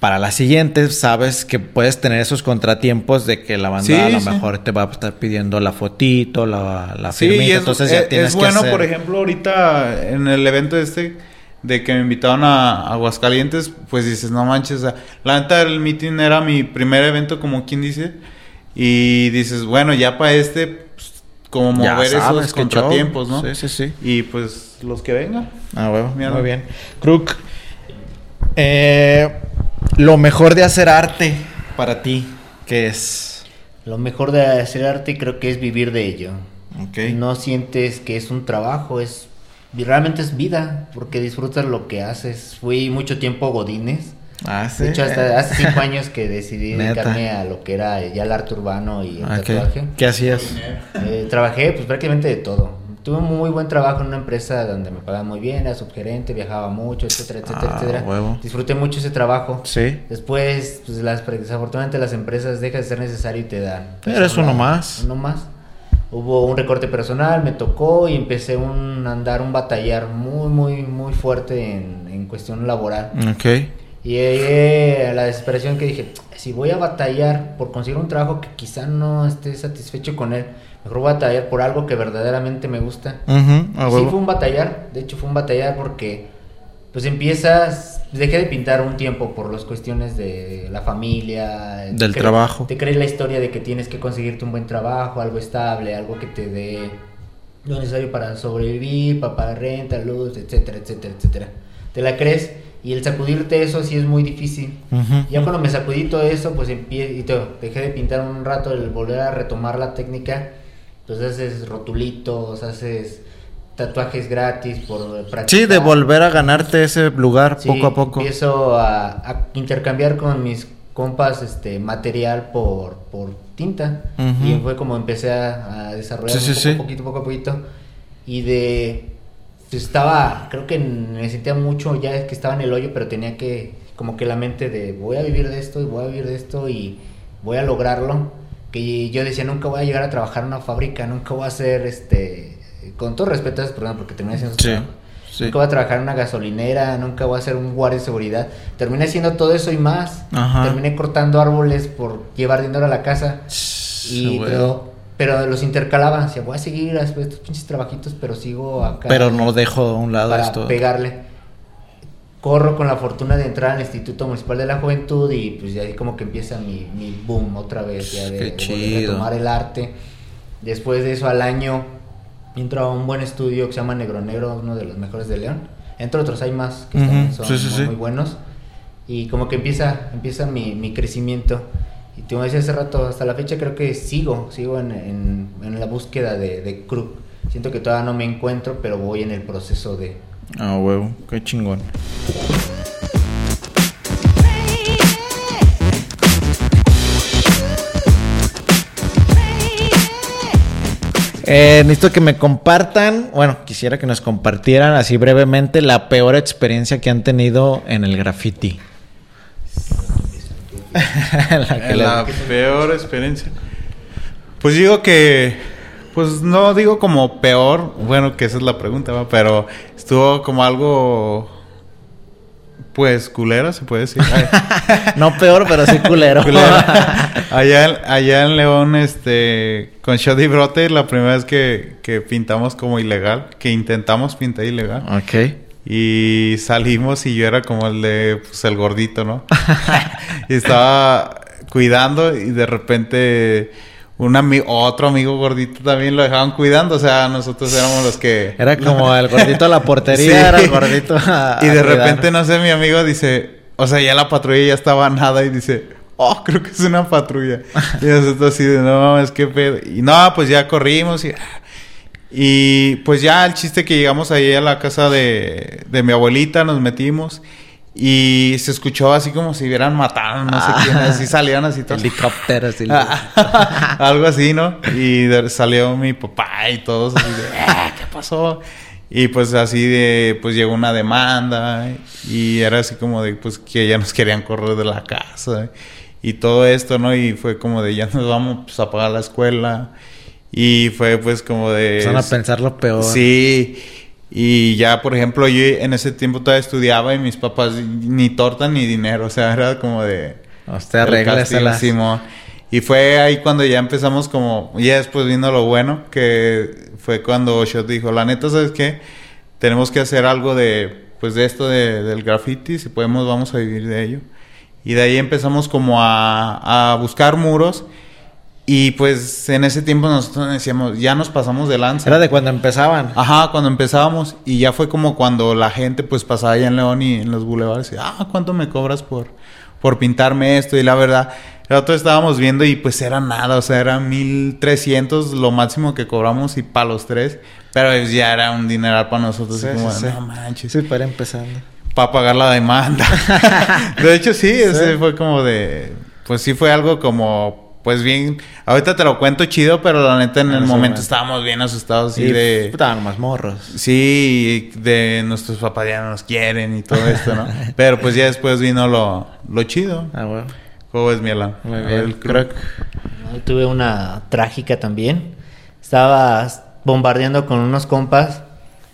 Speaker 1: para la siguiente sabes que puedes tener esos contratiempos de que la banda a lo mejor te va a estar pidiendo la fotito, la, la firmita. entonces ya tienes
Speaker 3: es bueno, por ejemplo, ahorita en el evento este de que me invitaron a Aguascalientes, pues dices, no manches, la neta del meeting era mi primer evento, como quien dice, y dices, bueno, ya para este como mover esos contratiempos, ¿no?
Speaker 1: Sí, sí, sí.
Speaker 3: Y pues los que vengan.
Speaker 1: Ah, bueno, muy bien. Crook, eh, lo mejor de hacer arte para ti, ¿qué es?
Speaker 2: Lo mejor de hacer arte creo que es vivir de ello. Okay. No sientes que es un trabajo, es realmente es vida, porque disfrutas lo que haces. Fui mucho tiempo godines
Speaker 1: Ah,
Speaker 2: de hecho, hasta hace cinco años que decidí <laughs> dedicarme a lo que era ya el arte urbano y el ah, tatuaje.
Speaker 1: ¿Qué hacías?
Speaker 2: Eh, trabajé pues prácticamente de todo. Tuve un muy buen trabajo en una empresa donde me pagaban muy bien, era subgerente, viajaba mucho, etcétera, etcétera, ah, etcétera. Disfruté mucho ese trabajo.
Speaker 1: Sí.
Speaker 2: Después, pues las, desafortunadamente las empresas dejan de ser necesario y te dan.
Speaker 1: Eres uno más.
Speaker 2: Uno más. Hubo un recorte personal, me tocó y empecé un andar, un batallar muy, muy, muy fuerte en, en cuestión laboral.
Speaker 1: Ok.
Speaker 2: Y llegué a la desesperación que dije, si voy a batallar por conseguir un trabajo que quizá no esté satisfecho con él, mejor voy a batallar por algo que verdaderamente me gusta. sí fue un batallar, de hecho fue un batallar porque pues empiezas, dejé de pintar un tiempo por las cuestiones de la familia,
Speaker 1: del trabajo.
Speaker 2: Te crees la historia de que tienes que conseguirte un buen trabajo, algo estable, algo que te dé lo necesario para sobrevivir, para pagar renta, luz, etcétera, etcétera, etcétera. Te la crees y el sacudirte eso sí es muy difícil. Ya cuando me sacudí todo eso, pues empiezo, y te, dejé de pintar un rato, el volver a retomar la técnica, pues haces rotulitos, haces tatuajes gratis por
Speaker 1: practicar. Sí, de volver a ganarte ese lugar poco a poco.
Speaker 2: Empiezo a, intercambiar con mis compas este material por, por tinta. Y fue como empecé a, desarrollar un poquito, poco a poquito. Y de estaba, creo que me sentía mucho ya que estaba en el hoyo, pero tenía que, como que la mente de voy a vivir de esto y voy a vivir de esto y voy a lograrlo. Que yo decía, nunca voy a llegar a trabajar en una fábrica, nunca voy a hacer, este, con todo respeto a ese programa, porque terminé haciendo sí, Nunca voy a trabajar en una gasolinera, nunca voy a ser un guardia de seguridad. Terminé haciendo todo eso y más. Terminé cortando árboles por llevar dinero a la casa. Y pero los intercalaba, decía, voy a seguir estos pinches trabajitos, pero sigo acá.
Speaker 1: Pero no dejo a un lado
Speaker 2: para
Speaker 1: esto.
Speaker 2: pegarle. Corro con la fortuna de entrar al Instituto Municipal de la Juventud y pues ya ahí como que empieza mi, mi boom otra vez, ya de, de retomar el arte. Después de eso al año entro a un buen estudio que se llama Negro Negro, uno de los mejores de León. Entre otros hay más que son muy, buenos. Y como que empieza, empieza mi, mi crecimiento. Y te decía hace rato, hasta la fecha creo que sigo, sigo en, en, la búsqueda de, de Siento que todavía no me encuentro, pero voy en el proceso de...
Speaker 1: Ah, huevo, qué chingón. Eh, necesito que me compartan, bueno, quisiera que nos compartieran así brevemente la peor experiencia que han tenido en el graffiti. <laughs>
Speaker 3: la, peor experiencia. Pues digo que, pues no digo como peor, bueno, que esa es la pregunta, pero estuvo como algo pues culero, se puede decir. <laughs>
Speaker 1: no peor, pero sí culero. <laughs>
Speaker 3: allá, allá en León, este, con Shoddy Brote, la primera vez que, que pintamos como ilegal, que intentamos pintar ilegal.
Speaker 1: Ok.
Speaker 3: Y salimos y yo era como el de, pues, el gordito, ¿no? <laughs> y estaba cuidando y de repente un amigo, otro amigo gordito también lo dejaban cuidando, o sea, nosotros éramos los que...
Speaker 1: Era como el gordito a la portería, <laughs> era el gordito <laughs>
Speaker 3: Y de repente, no sé, mi amigo dice, o sea, ya la patrulla ya estaba nada y dice, oh, creo que es una patrulla. y nosotros así de, no, es que pedo. Y no, pues ya corrimos y... Y pues ya el chiste que llegamos ahí a la casa de, de mi abuelita, nos metimos y se escuchó así como si hubieran matado, no sé quién, ah. así salían así
Speaker 1: todos. Helicópteros. <laughs>
Speaker 3: Algo así, ¿no? Y salió mi papá y todos así de, ah, ¿qué pasó? Y pues así de, pues llegó una demanda y era así como de, pues que ya nos querían correr de la casa y todo esto, ¿no? Y fue como de, ya nos vamos pues, a pagar la escuela y fue pues como de...
Speaker 1: Van a pensar lo peor.
Speaker 3: Sí. Y ya, por ejemplo, yo en ese tiempo todavía estudiaba y mis papás ni torta ni dinero, o sea, era como de...
Speaker 1: Usted arregla
Speaker 3: Y fue ahí cuando ya empezamos como... Ya después vino lo bueno, que fue cuando Shot dijo, la neta, ¿sabes qué? Tenemos que hacer algo de, pues, de esto de, del graffiti, si podemos, vamos a vivir de ello. Y de ahí empezamos como a, a buscar muros y pues en ese tiempo nosotros decíamos, ya nos pasamos de lanza.
Speaker 1: Era de cuando empezaban.
Speaker 3: Ajá, cuando empezábamos. Y ya fue como cuando la gente pues pasaba allá en León y en los bulevares. Y, ah, ¿cuánto me cobras por, por pintarme esto? Y la verdad, nosotros estábamos viendo y pues era nada. O sea, era 1300 lo máximo que cobramos y para los tres. Pero pues, ya era un dineral para nosotros. Sí, como, no manches.
Speaker 1: Sí, para empezando.
Speaker 3: Para pagar la demanda. <laughs> de hecho, sí, ese fue como de... Pues sí fue algo como pues bien, ahorita te lo cuento chido, pero la neta en el momento estábamos bien asustados así de...
Speaker 1: Estaban más morros.
Speaker 3: Sí, de nuestros papás ya no nos quieren y todo esto, ¿no? <laughs> pero pues ya después vino lo, lo chido.
Speaker 1: Ah, bueno.
Speaker 3: ¿Cómo es Mielan?
Speaker 1: Muy bien, creo
Speaker 2: tuve una trágica también. Estaba bombardeando con unos compas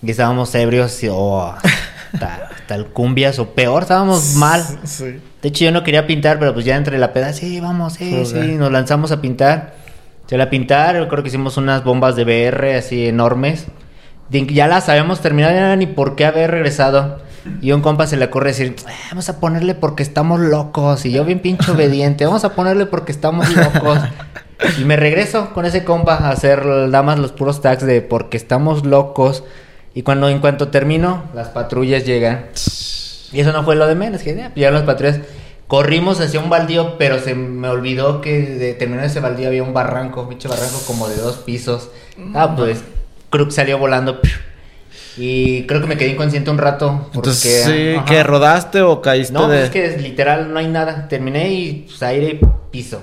Speaker 2: y estábamos ebrios y... Oh, <laughs> tal, cumbias o peor, estábamos mal. <laughs> Sí. De hecho, yo no quería pintar, pero pues ya entre la peda, sí, vamos, sí, sí, nos lanzamos a pintar. Se la pintar, creo que hicimos unas bombas de BR así enormes. Ya las habíamos terminado, ya ni por qué haber regresado. Y un compa se le ocurre decir, eh, vamos a ponerle porque estamos locos. Y yo bien pincho <laughs> obediente, vamos a ponerle porque estamos locos. y me regreso con ese compa a hacer damas los puros tags de porque estamos locos. Y cuando en cuanto termino, las patrullas llegan. Y eso no fue lo de menos, que ya, las patrullas. Corrimos hacia un baldío, pero se me olvidó que de terminar ese baldío había un barranco, un barranco como de dos pisos. Ah, pues Cruz salió volando. Y creo que me quedé inconsciente un rato.
Speaker 1: Porque, Entonces, sí, ¿que rodaste o caíste?
Speaker 2: No, pues es que literal no hay nada. Terminé y pues, aire y piso.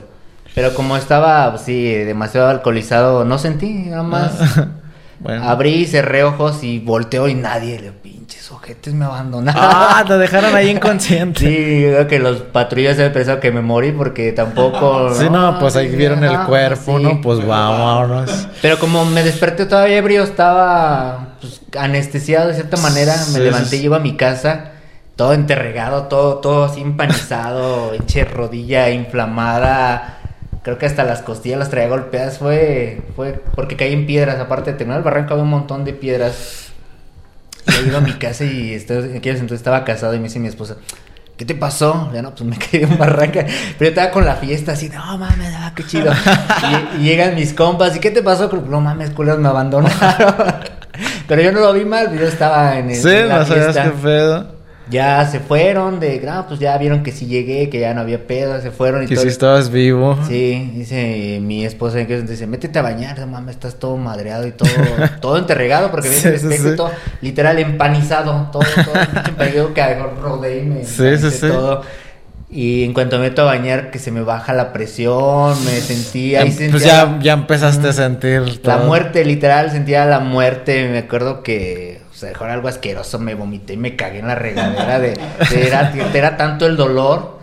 Speaker 2: Pero como estaba, pues, sí, demasiado alcoholizado, no sentí nada más. <laughs> Abrí, cerré ojos y volteó y nadie le pinches ojetes me abandonaron.
Speaker 1: Ah, te dejaron ahí <laughs> inconsciente.
Speaker 2: sí, creo que los patrullas han pensado que me morí porque tampoco. <laughs>
Speaker 1: sí, no, pues ahí vieron el cuerpo, ¿no? Pues vámonos.
Speaker 2: Pero como me desperté todavía ebrio, estaba pues, anestesiado de cierta manera. Me levanté y iba a mi casa todo enterregado, todo, todo así empanizado, <laughs> eche rodilla inflamada Creo que hasta las costillas las traía golpeadas. Fue, fue porque caí en piedras. Aparte de terminar el barranco había un montón de piedras. Yo iba a mi casa y entonces estaba casado y me dice mi esposa, ¿qué te pasó? Ya no, pues me <laughs> caí en un barranca. Pero yo estaba con la fiesta así, no mames, ah, qué chido. Y, llegan mis compas, ¿y qué te pasó? No mames, culos me abandonaron. <laughs> Pero yo no lo vi mal, yo estaba en el.
Speaker 1: Sí, no sabías qué pedo
Speaker 2: ya se fueron de, ah, pues ya vieron que sí llegué, que ya no había pedo, se fueron y
Speaker 1: que si estabas vivo.
Speaker 2: Sí, dice mi esposa que dice, métete a bañar, no mames, estás todo madreado y todo, <laughs> todo enterregado porque viene el espejo todo, literal empanizado, todo, todo, que rodé y me sí, sí, sí. todo. Y en cuanto me meto a bañar, que se me baja la presión, me sentía... Ahí
Speaker 1: pues ya, ya empezaste a sentir...
Speaker 2: La muerte, literal, sentía la muerte. Me acuerdo que o sea, dejó algo asqueroso, me vomité y me cagué en la regadera de, era, era, tanto el dolor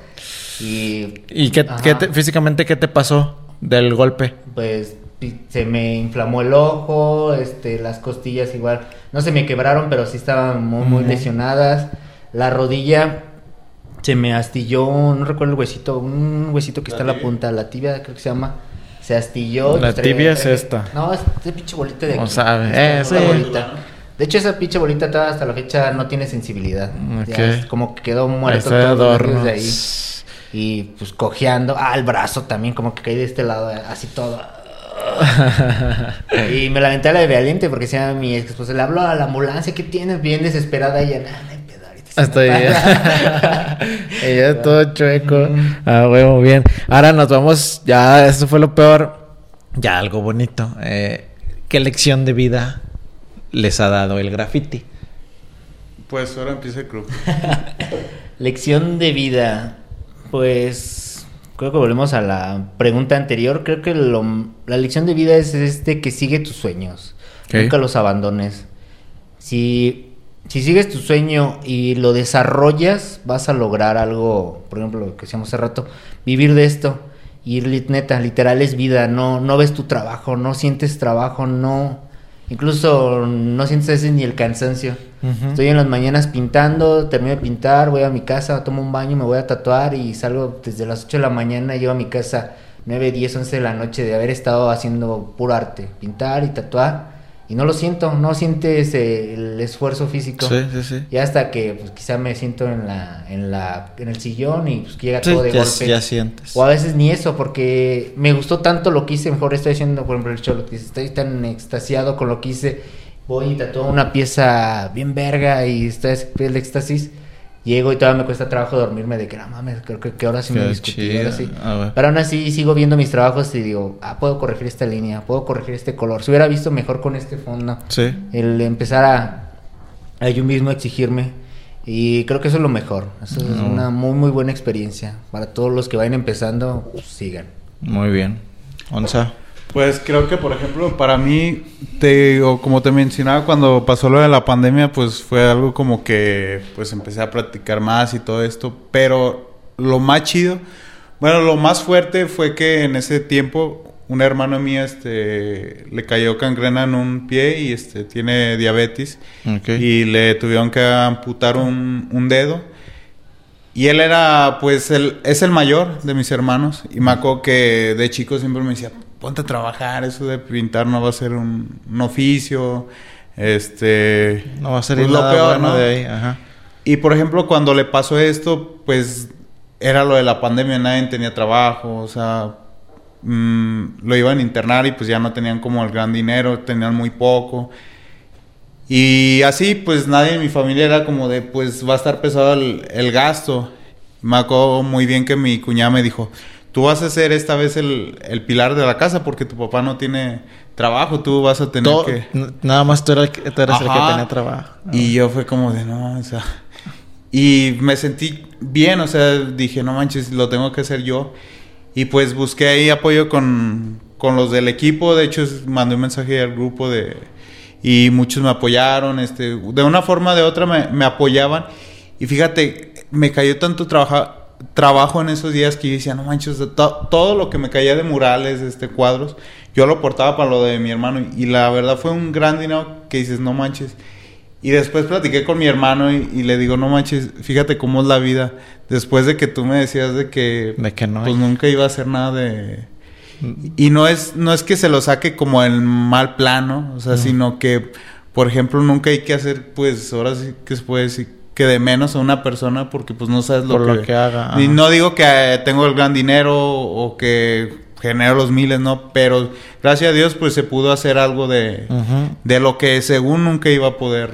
Speaker 2: y...
Speaker 1: ¿Y qué, físicamente qué te pasó del golpe?
Speaker 2: Pues se me inflamó el ojo, este, las costillas igual, no se me quebraron, pero sí estaban muy, muy lesionadas. La rodilla se me astilló, no recuerdo el huesito, un huesito que está en la punta, la tibia creo que se llama. Se astilló.
Speaker 1: La tibia es esta.
Speaker 2: No, es de pinche bolita de aquí.
Speaker 1: No sabe. Eh,
Speaker 2: bolita. De hecho, esa pinche bolita toda hasta la fecha no tiene sensibilidad. es como que quedó muerto todo desde ahí. Y pues cojeando. Ah, el brazo también, como que caí de este lado, así todo. <laughs> y me lamenté a la de Valiente porque decía mi ex esposa, le habló a la ambulancia, ¿qué tienes? Bien desesperada ella, nada,
Speaker 1: hasta ahí. <laughs> Ella <laughs> todo chueco. Ah, huevo, bien. Ahora nos vamos. Ya, eso fue lo peor. Ya, algo bonito. Eh, ¿Qué lección de vida les ha dado el graffiti?
Speaker 3: Pues ahora empieza el club. <laughs>
Speaker 2: lección de vida. Pues creo que volvemos a la pregunta anterior. Creo que la lección de vida es este que sigue tus sueños. Nunca los abandones. Si, si sigues tu sueño y lo desarrollas, vas a lograr algo, por ejemplo, lo que decíamos hace rato, vivir de esto. Y neta, literal es vida, no, no ves tu trabajo, no sientes trabajo, no, Incluso no sientes ese ni el cansancio. Estoy en las mañanas pintando, termino de pintar, voy a mi casa, tomo un baño, me voy a tatuar y salgo desde las 8 de la mañana, llego a mi casa 9, 10, 11 de la noche de haber estado haciendo puro arte, pintar y tatuar y no lo siento, no sientes el esfuerzo físico.
Speaker 1: Sí, sí, sí.
Speaker 2: Y hasta que pues quizá me siento en la en la en el sillón y pues llega todo de golpe.
Speaker 1: ya sientes.
Speaker 2: O a veces ni eso porque me gustó tanto lo que hice, mejor estoy haciendo por ejemplo el show, estoy tan extasiado con lo que hice, voy y tatúo una pieza bien verga y estoy el éxtasis llego y todavía me cuesta trabajo dormirme de que no mames, creo que, ahora sí me discutí, ahora sí. Pero aún así sigo viendo mis trabajos y digo, ah, puedo corregir esta línea, puedo corregir este color. Si hubiera visto mejor con este fondo.
Speaker 1: Sí.
Speaker 2: El empezar a, a yo mismo exigirme. Y creo que eso es lo mejor. Eso es una muy, muy buena experiencia. Para todos los que vayan empezando, pues, sigan.
Speaker 1: Muy bien. Onza.
Speaker 3: Pues creo que, por ejemplo, para mí, te, o como te mencionaba, cuando pasó lo de la pandemia, pues fue algo como que pues empecé a practicar más y todo esto. Pero lo más chido, bueno, lo más fuerte fue que en ese tiempo un hermano mío este, le cayó cangrena en un pie y este, tiene diabetes. Y le tuvieron que amputar un, un dedo. Y él era, pues, el, es el mayor de mis hermanos. Y me acuerdo que de chico siempre me decía, ponte a trabajar, eso de pintar no va a ser un, oficio, este...
Speaker 1: No va a ser pues, lo peor, ¿no? de ahí, ajá.
Speaker 3: Y por ejemplo, cuando le pasó esto, pues era lo de la pandemia, nadie tenía trabajo, o sea, mm, lo iban a internar y pues ya no tenían como el gran dinero, tenían muy poco. Y así, pues nadie en mi familia era como de, pues va a estar pesado el, el gasto. Me acuerdo muy bien que mi cuñada me dijo, tú vas a ser esta vez el, pilar de la casa porque tu papá no tiene trabajo, tú vas a tener que...
Speaker 1: Nada más tú eras, el que tenía trabajo.
Speaker 3: Y yo fue como de, no, o sea... Y me sentí bien, o sea, dije, no manches, lo tengo que hacer yo. Y pues busqué ahí apoyo con, con los del equipo, de hecho mandé un mensaje al grupo de... Y muchos me apoyaron, este, de una forma o de otra me, me apoyaban. Y fíjate, me cayó tanto trabajo trabajo en esos días que yo decía, no manches, todo lo que me caía de murales, este, cuadros, yo lo portaba para lo de mi hermano. Y, la verdad fue un gran dinero que dices, no manches. Y después platiqué con mi hermano y, le digo, no manches, fíjate cómo es la vida. Después de que tú me decías de que,
Speaker 1: que no
Speaker 3: pues nunca iba a hacer nada de... Y no es, no es que se lo saque como el mal plano, o sea, sino que, por ejemplo, nunca hay que hacer, pues, ahora sí que se puede decir, que de menos a una persona porque pues no sabes
Speaker 1: lo, que, haga.
Speaker 3: Y no digo que eh, tengo el gran dinero o que genero los miles, no, pero gracias a Dios pues se pudo hacer algo de, de lo que según nunca iba a poder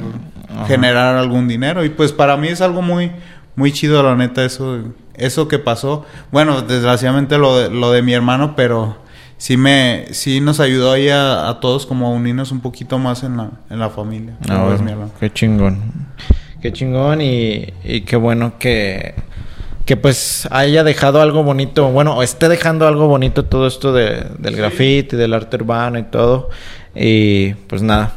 Speaker 3: generar algún dinero y pues para mí es algo muy muy chido la neta eso eso que pasó. Bueno, desgraciadamente lo de, lo de mi hermano, pero sí me sí nos ayudó ahí a, todos como a unirnos un poquito más en la en la familia.
Speaker 1: Ah, qué chingón. Qué chingón y, qué bueno que, que pues haya dejado algo bonito, bueno, o esté dejando algo bonito todo esto de, del grafiti, del arte urbano y todo. Y pues nada,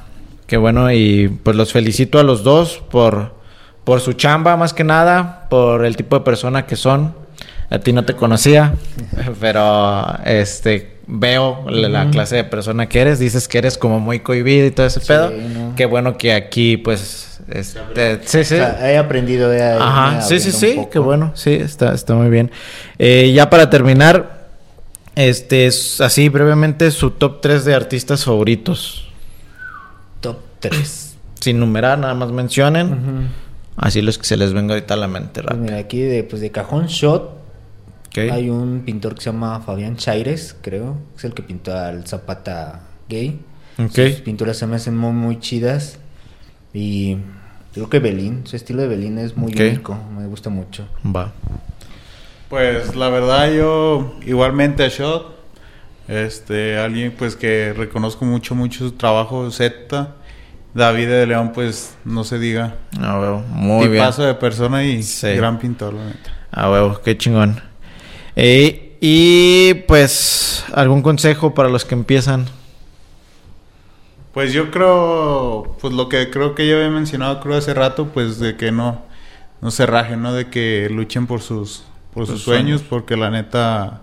Speaker 1: qué bueno y pues los felicito a los dos por, por su chamba más que nada, por el tipo de persona que son. A ti no te conocía, <laughs> pero este veo la, clase de persona que eres. Dices que eres como muy cohibido y todo ese pedo. Qué bueno que aquí, pues. Este, sí, sí.
Speaker 2: he aprendido.
Speaker 1: Ajá, sí, sí, sí. Qué bueno. Sí, está, está muy bien. Eh, ya para terminar, este es así brevemente su top 3 de artistas favoritos.
Speaker 2: Top 3. <clears throat>
Speaker 1: Sin numerar, nada más mencionen. Así los que se les venga ahorita a la mente
Speaker 2: pues mira, aquí de, pues de cajón shot. Hay un pintor que se llama Fabián Chaires, creo. Es el que pintó al Zapata gay. Sus pinturas se me hacen muy, muy chidas. Y creo que Belín, su estilo de Belín es muy único. Me gusta mucho. Va.
Speaker 3: Pues la verdad yo igualmente a Shot. Este, alguien pues que reconozco mucho, mucho su trabajo, Z. David de León, pues no se diga.
Speaker 1: Ah, huevo, muy bien.
Speaker 3: paso de persona y gran pintor, la neta.
Speaker 1: Ah, huevo, qué chingón. Eh, y pues, ¿algún consejo para los que empiezan?
Speaker 3: Pues yo creo, pues lo que creo que ya había mencionado creo hace rato, pues de que no, no se rajen, ¿no? De que luchen por sus, por sus sueños, porque la neta,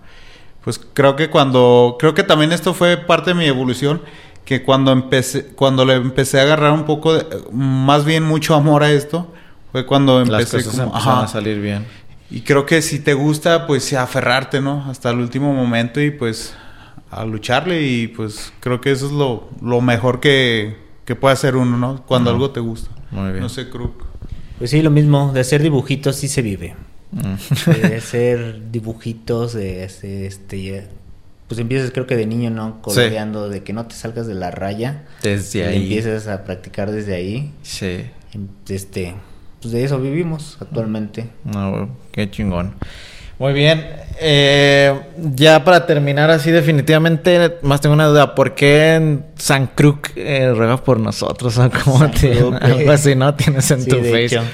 Speaker 3: pues creo que cuando, creo que también esto fue parte de mi evolución que cuando empecé, cuando le empecé a agarrar un poco, de, más bien mucho amor a esto, fue cuando empecé
Speaker 1: Las cosas a salir bien.
Speaker 3: Y creo que si te gusta, pues aferrarte, ¿no? Hasta el último momento y pues a lucharle y pues creo que eso es lo, lo mejor que, que puede hacer uno, ¿no? Cuando algo te gusta. Muy bien. No sé, Crook.
Speaker 2: Pues sí, lo mismo, de hacer dibujitos sí se vive. Mm. de <laughs> hacer dibujitos, de este, este pues empiezas creo que de niño, ¿no? Coloreando, de que no te salgas de la raya.
Speaker 1: Desde ahí.
Speaker 2: Empiezas a practicar desde ahí.
Speaker 1: Sí.
Speaker 2: Este, pues de eso vivimos actualmente.
Speaker 1: No, qué chingón. Muy bien. Eh, ya para terminar así definitivamente, más tengo una duda. ¿Por qué en San Cruz eh, ruega por nosotros? ¿O te, <laughs> algo así, ¿no? Tienes en tu Facebook.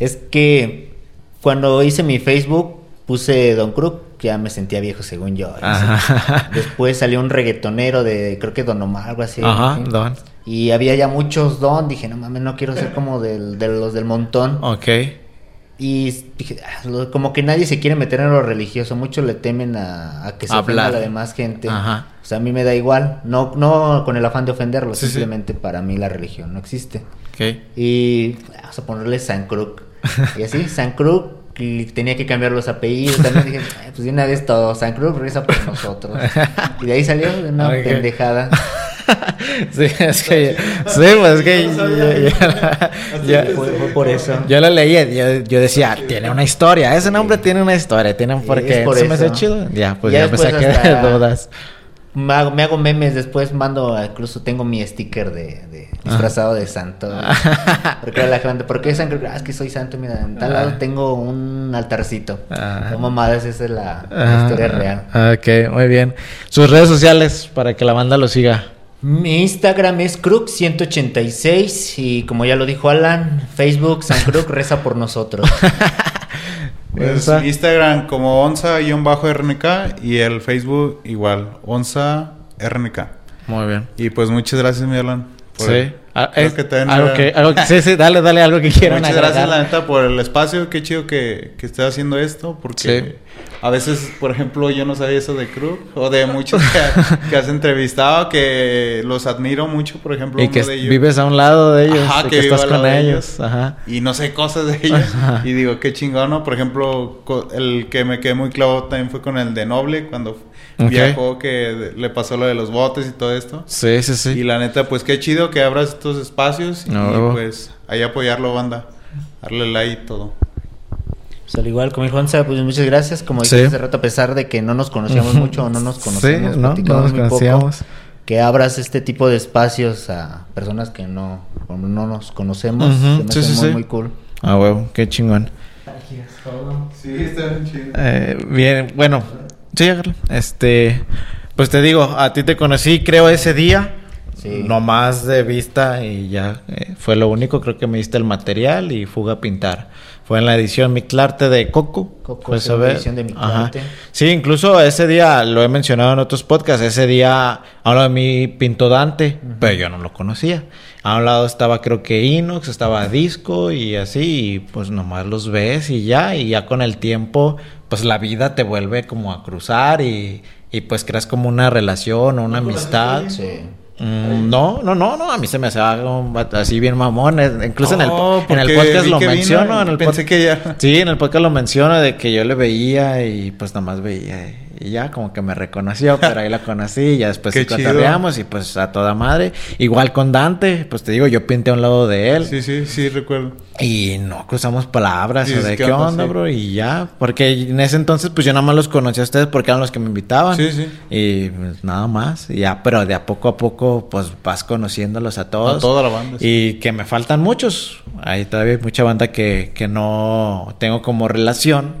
Speaker 2: Es que cuando hice mi Facebook puse Don Crook ya me sentía viejo según yo. <laughs> Después salió un reggaetonero de, creo que Don Omar, algo así. Ajá, Don. Y había ya muchos Don, dije, no mames, no quiero ser como del, de los del montón.
Speaker 1: Ok.
Speaker 2: Y dije, ah, como que nadie se quiere meter en lo religioso, muchos le temen a, que se ofenda a la demás gente. Ajá. O sea, a mí me da igual, no, no con el afán de ofenderlo, simplemente para mí la religión no existe.
Speaker 1: Ok.
Speaker 2: Y vamos a ponerle San Cruz. <laughs> Y así, San Cruz y tenía que cambiar los apellidos. También dije, pues de una vez todo, San Cruz regresa por nosotros. <laughs> Y de ahí salió una pendejada. <laughs>
Speaker 1: sí, es que. Sí, pues es que.
Speaker 2: Ya, por eso.
Speaker 1: Yo lo leía, yo, yo, decía, tiene una historia. Ese nombre tiene una historia, tiene un porqué. Eso me hace chido. Ya, pues ya, me saqué dudas
Speaker 2: me hago, memes después, mando, incluso tengo mi sticker de, disfrazado de santo. <laughs> porque la gente, ¿por qué San ah, es que soy santo, mira, en tal lado tengo un altarcito. No mamadas, esa es la, historia real.
Speaker 1: Ok, muy bien. Sus redes sociales para que la banda lo siga.
Speaker 2: Mi Instagram es Crook186 y como ya lo dijo Alan, Facebook San Crook <laughs> reza por nosotros. <laughs>
Speaker 3: Pues Instagram como onza-rnk y el Facebook igual, onza-rnk.
Speaker 1: Muy bien.
Speaker 3: Y pues muchas gracias, mi Alan.
Speaker 1: sí. Ah, algo, que, algo sí, sí, dale, dale algo que quieran
Speaker 3: Muchas gracias, la neta, por el espacio. Qué chido que, que esté haciendo esto, porque a veces, por ejemplo, yo no sabía eso de Cruz o de muchos <laughs> que, has entrevistado, que los admiro mucho, por ejemplo.
Speaker 1: Y que vives a un lado de ellos, Ajá, que, estás con ellos. Ajá.
Speaker 3: Y no sé cosas de ellos. Y digo, qué chingón, ¿no? Por ejemplo, el que me quedé muy clavo también fue con el de Noble, cuando viajó que le pasó lo de los botes y todo esto.
Speaker 1: Sí, sí, sí.
Speaker 3: Y la neta, pues qué chido que abras estos espacios y pues ahí apoyarlo, banda. Darle like y todo.
Speaker 2: Pues al igual, como dijo Juanza, pues muchas gracias. Como dije hace rato, a pesar de que no nos conocíamos mucho o no nos conocemos, no, nos conocíamos. que abras este tipo de espacios a personas que no, no nos conocemos. se me hace muy, muy cool.
Speaker 1: Ah, huevo, qué chingón.
Speaker 3: Sí, está bien chido.
Speaker 1: Eh, bien, bueno, Sí, este, pues te digo, a ti te conocí creo ese día, no más de vista y ya eh, fue lo único, creo que me diste el material y fuga a pintar. Fue en la edición Miclarte de Coco.
Speaker 2: Coco, pues, la edición de Miclarte.
Speaker 1: Sí, incluso ese día, lo he mencionado en otros podcasts, ese día hablo de mi pinto Dante, pero yo no lo conocía. A un lado estaba creo que Inox, estaba Disco y así, y pues nomás los ves y ya, y ya con el tiempo pues la vida te vuelve como a cruzar y, y pues creas como una relación o una amistad. Sí. Mm, no, no, no, no, a mí se me hace algo así bien mamón. Incluso en, el, oh, en el podcast lo menciono. En el
Speaker 3: pensé que ya.
Speaker 1: Sí, en el podcast lo menciono de que yo le veía y pues nada más veía. Y ya como que me reconoció, pero ahí la <laughs> conocí y ya después sí cotorreamos y pues a toda madre. Igual con Dante, pues te digo, yo pinté a un lado de él.
Speaker 3: Sí, sí, sí, recuerdo.
Speaker 1: Y no cruzamos palabras o de qué onda, bro, y ya. Porque en ese entonces pues yo nada más los conocí a ustedes porque eran los que me invitaban.
Speaker 3: Sí, sí.
Speaker 1: Y pues, nada más, y ya, pero de a poco a poco pues vas conociéndolos a todos.
Speaker 3: A toda la banda.
Speaker 1: Y que me faltan muchos. Hay todavía mucha banda que, que no tengo como relación,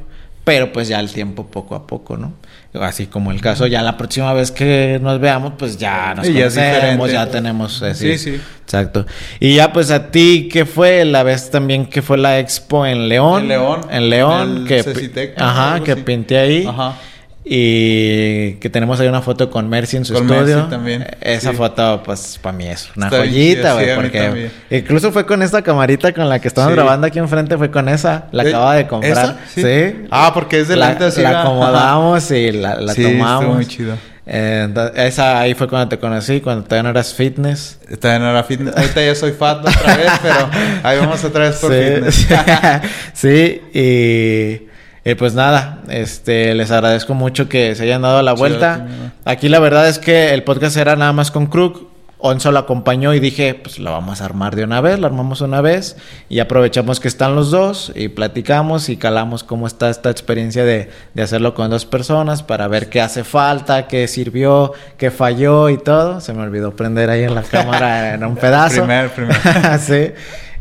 Speaker 1: pero pues ya el tiempo poco a poco, ¿no? Así como el caso, ya la próxima vez que nos veamos, pues ya nos conocemos, ya, tenemos...
Speaker 3: Eh, sí, sí.
Speaker 1: Exacto. Y ya pues a ti, ¿qué fue la vez también que fue la expo en León?
Speaker 3: En León.
Speaker 1: En León. que, ajá, que pinté ahí. Ajá. Y que tenemos ahí una foto con Mercy en su estudio.
Speaker 3: también.
Speaker 1: Esa foto, pues, para mí es una joyita, güey. porque incluso fue con esta camarita con la que estamos grabando aquí enfrente, fue con esa. La acaba de comprar. Sí.
Speaker 3: Ah, porque es delante
Speaker 1: la, así. La acomodamos y la, la tomamos. muy chido. Eh, esa ahí fue cuando te conocí, cuando todavía no eras fitness.
Speaker 3: Todavía no era fitness. Ahorita ya soy fat otra vez, pero ahí vamos otra vez por fitness. <laughs>
Speaker 1: sí, y y pues nada, este, les agradezco mucho que se hayan dado la vuelta. Aquí la verdad es que el podcast era nada más con Crook. Onzo lo acompañó y dije, pues lo vamos a armar de una vez, lo armamos una vez y aprovechamos que están los dos y platicamos y calamos cómo está esta experiencia de, de hacerlo con dos personas para ver qué hace falta, qué sirvió, qué falló y todo. Se me olvidó prender ahí en la cámara en un <laughs> pedazo.
Speaker 3: primer, primer. <laughs>
Speaker 1: sí.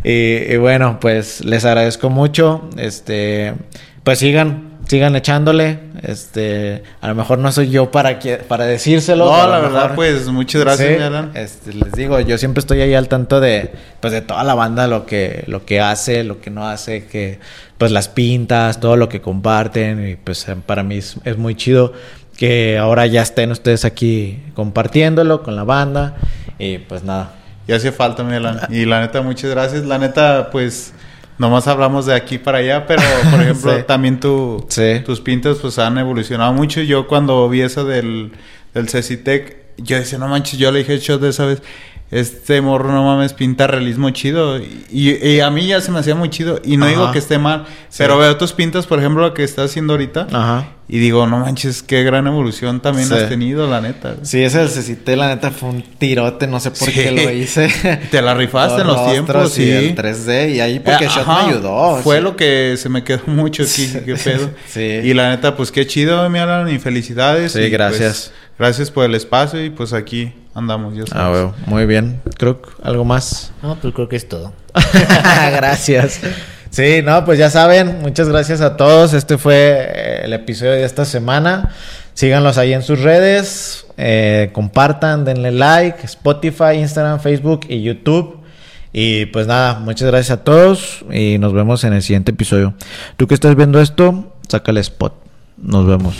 Speaker 1: Y, y, bueno, pues les agradezco mucho. Este pues sigan, sigan echándole. Este, a lo mejor no soy yo para que, para decírselo.
Speaker 3: No, la verdad, pues muchas gracias,
Speaker 1: este, les digo, yo siempre estoy ahí al tanto de, pues de toda la banda, lo que, lo que hace, lo que no hace, que, pues las pintas, todo lo que comparten, y pues para mí es, muy chido que ahora ya estén ustedes aquí compartiéndolo con la banda, y pues nada.
Speaker 3: Y hace falta, Miguel. Y la neta, muchas gracias. La neta, pues nomás hablamos de aquí para allá, pero por <laughs> ejemplo, también tu, tus pintas pues han evolucionado mucho. Yo cuando vi eso del, del Cecitec, yo decía, no manches, yo le dije shot de esa vez este morro no mames pinta realismo chido y, a mí ya se me hacía muy chido y no digo que esté mal pero veo tus pintas por ejemplo lo que estás haciendo ahorita Ajá. Y digo no manches qué gran evolución también has tenido la neta
Speaker 1: sí ese necesité la neta fue un tirote no sé por qué lo hice. <laughs>
Speaker 3: Te la rifaste en los tiempos sí.
Speaker 1: el 3D y ahí porque Shot me ayudó
Speaker 3: fue lo que se me quedó <laughs> mucho aquí qué pedo. <laughs> Sí. Y la neta pues qué chido mi Alan y felicidades
Speaker 1: sí
Speaker 3: pues,
Speaker 1: gracias.
Speaker 3: gracias por el espacio y pues aquí andamos, ya
Speaker 1: Ah, bueno, muy bien. Creo algo más.
Speaker 2: No, pues creo que es todo.
Speaker 1: gracias. Sí, no, pues ya saben, muchas gracias a todos. Este fue el episodio de esta semana. Síganlos ahí en sus redes, eh, compartan, denle like, Spotify, Instagram, Facebook y YouTube. Y pues nada, muchas gracias a todos y nos vemos en el siguiente episodio. Tú que estás viendo esto, saca el spot. Nos vemos.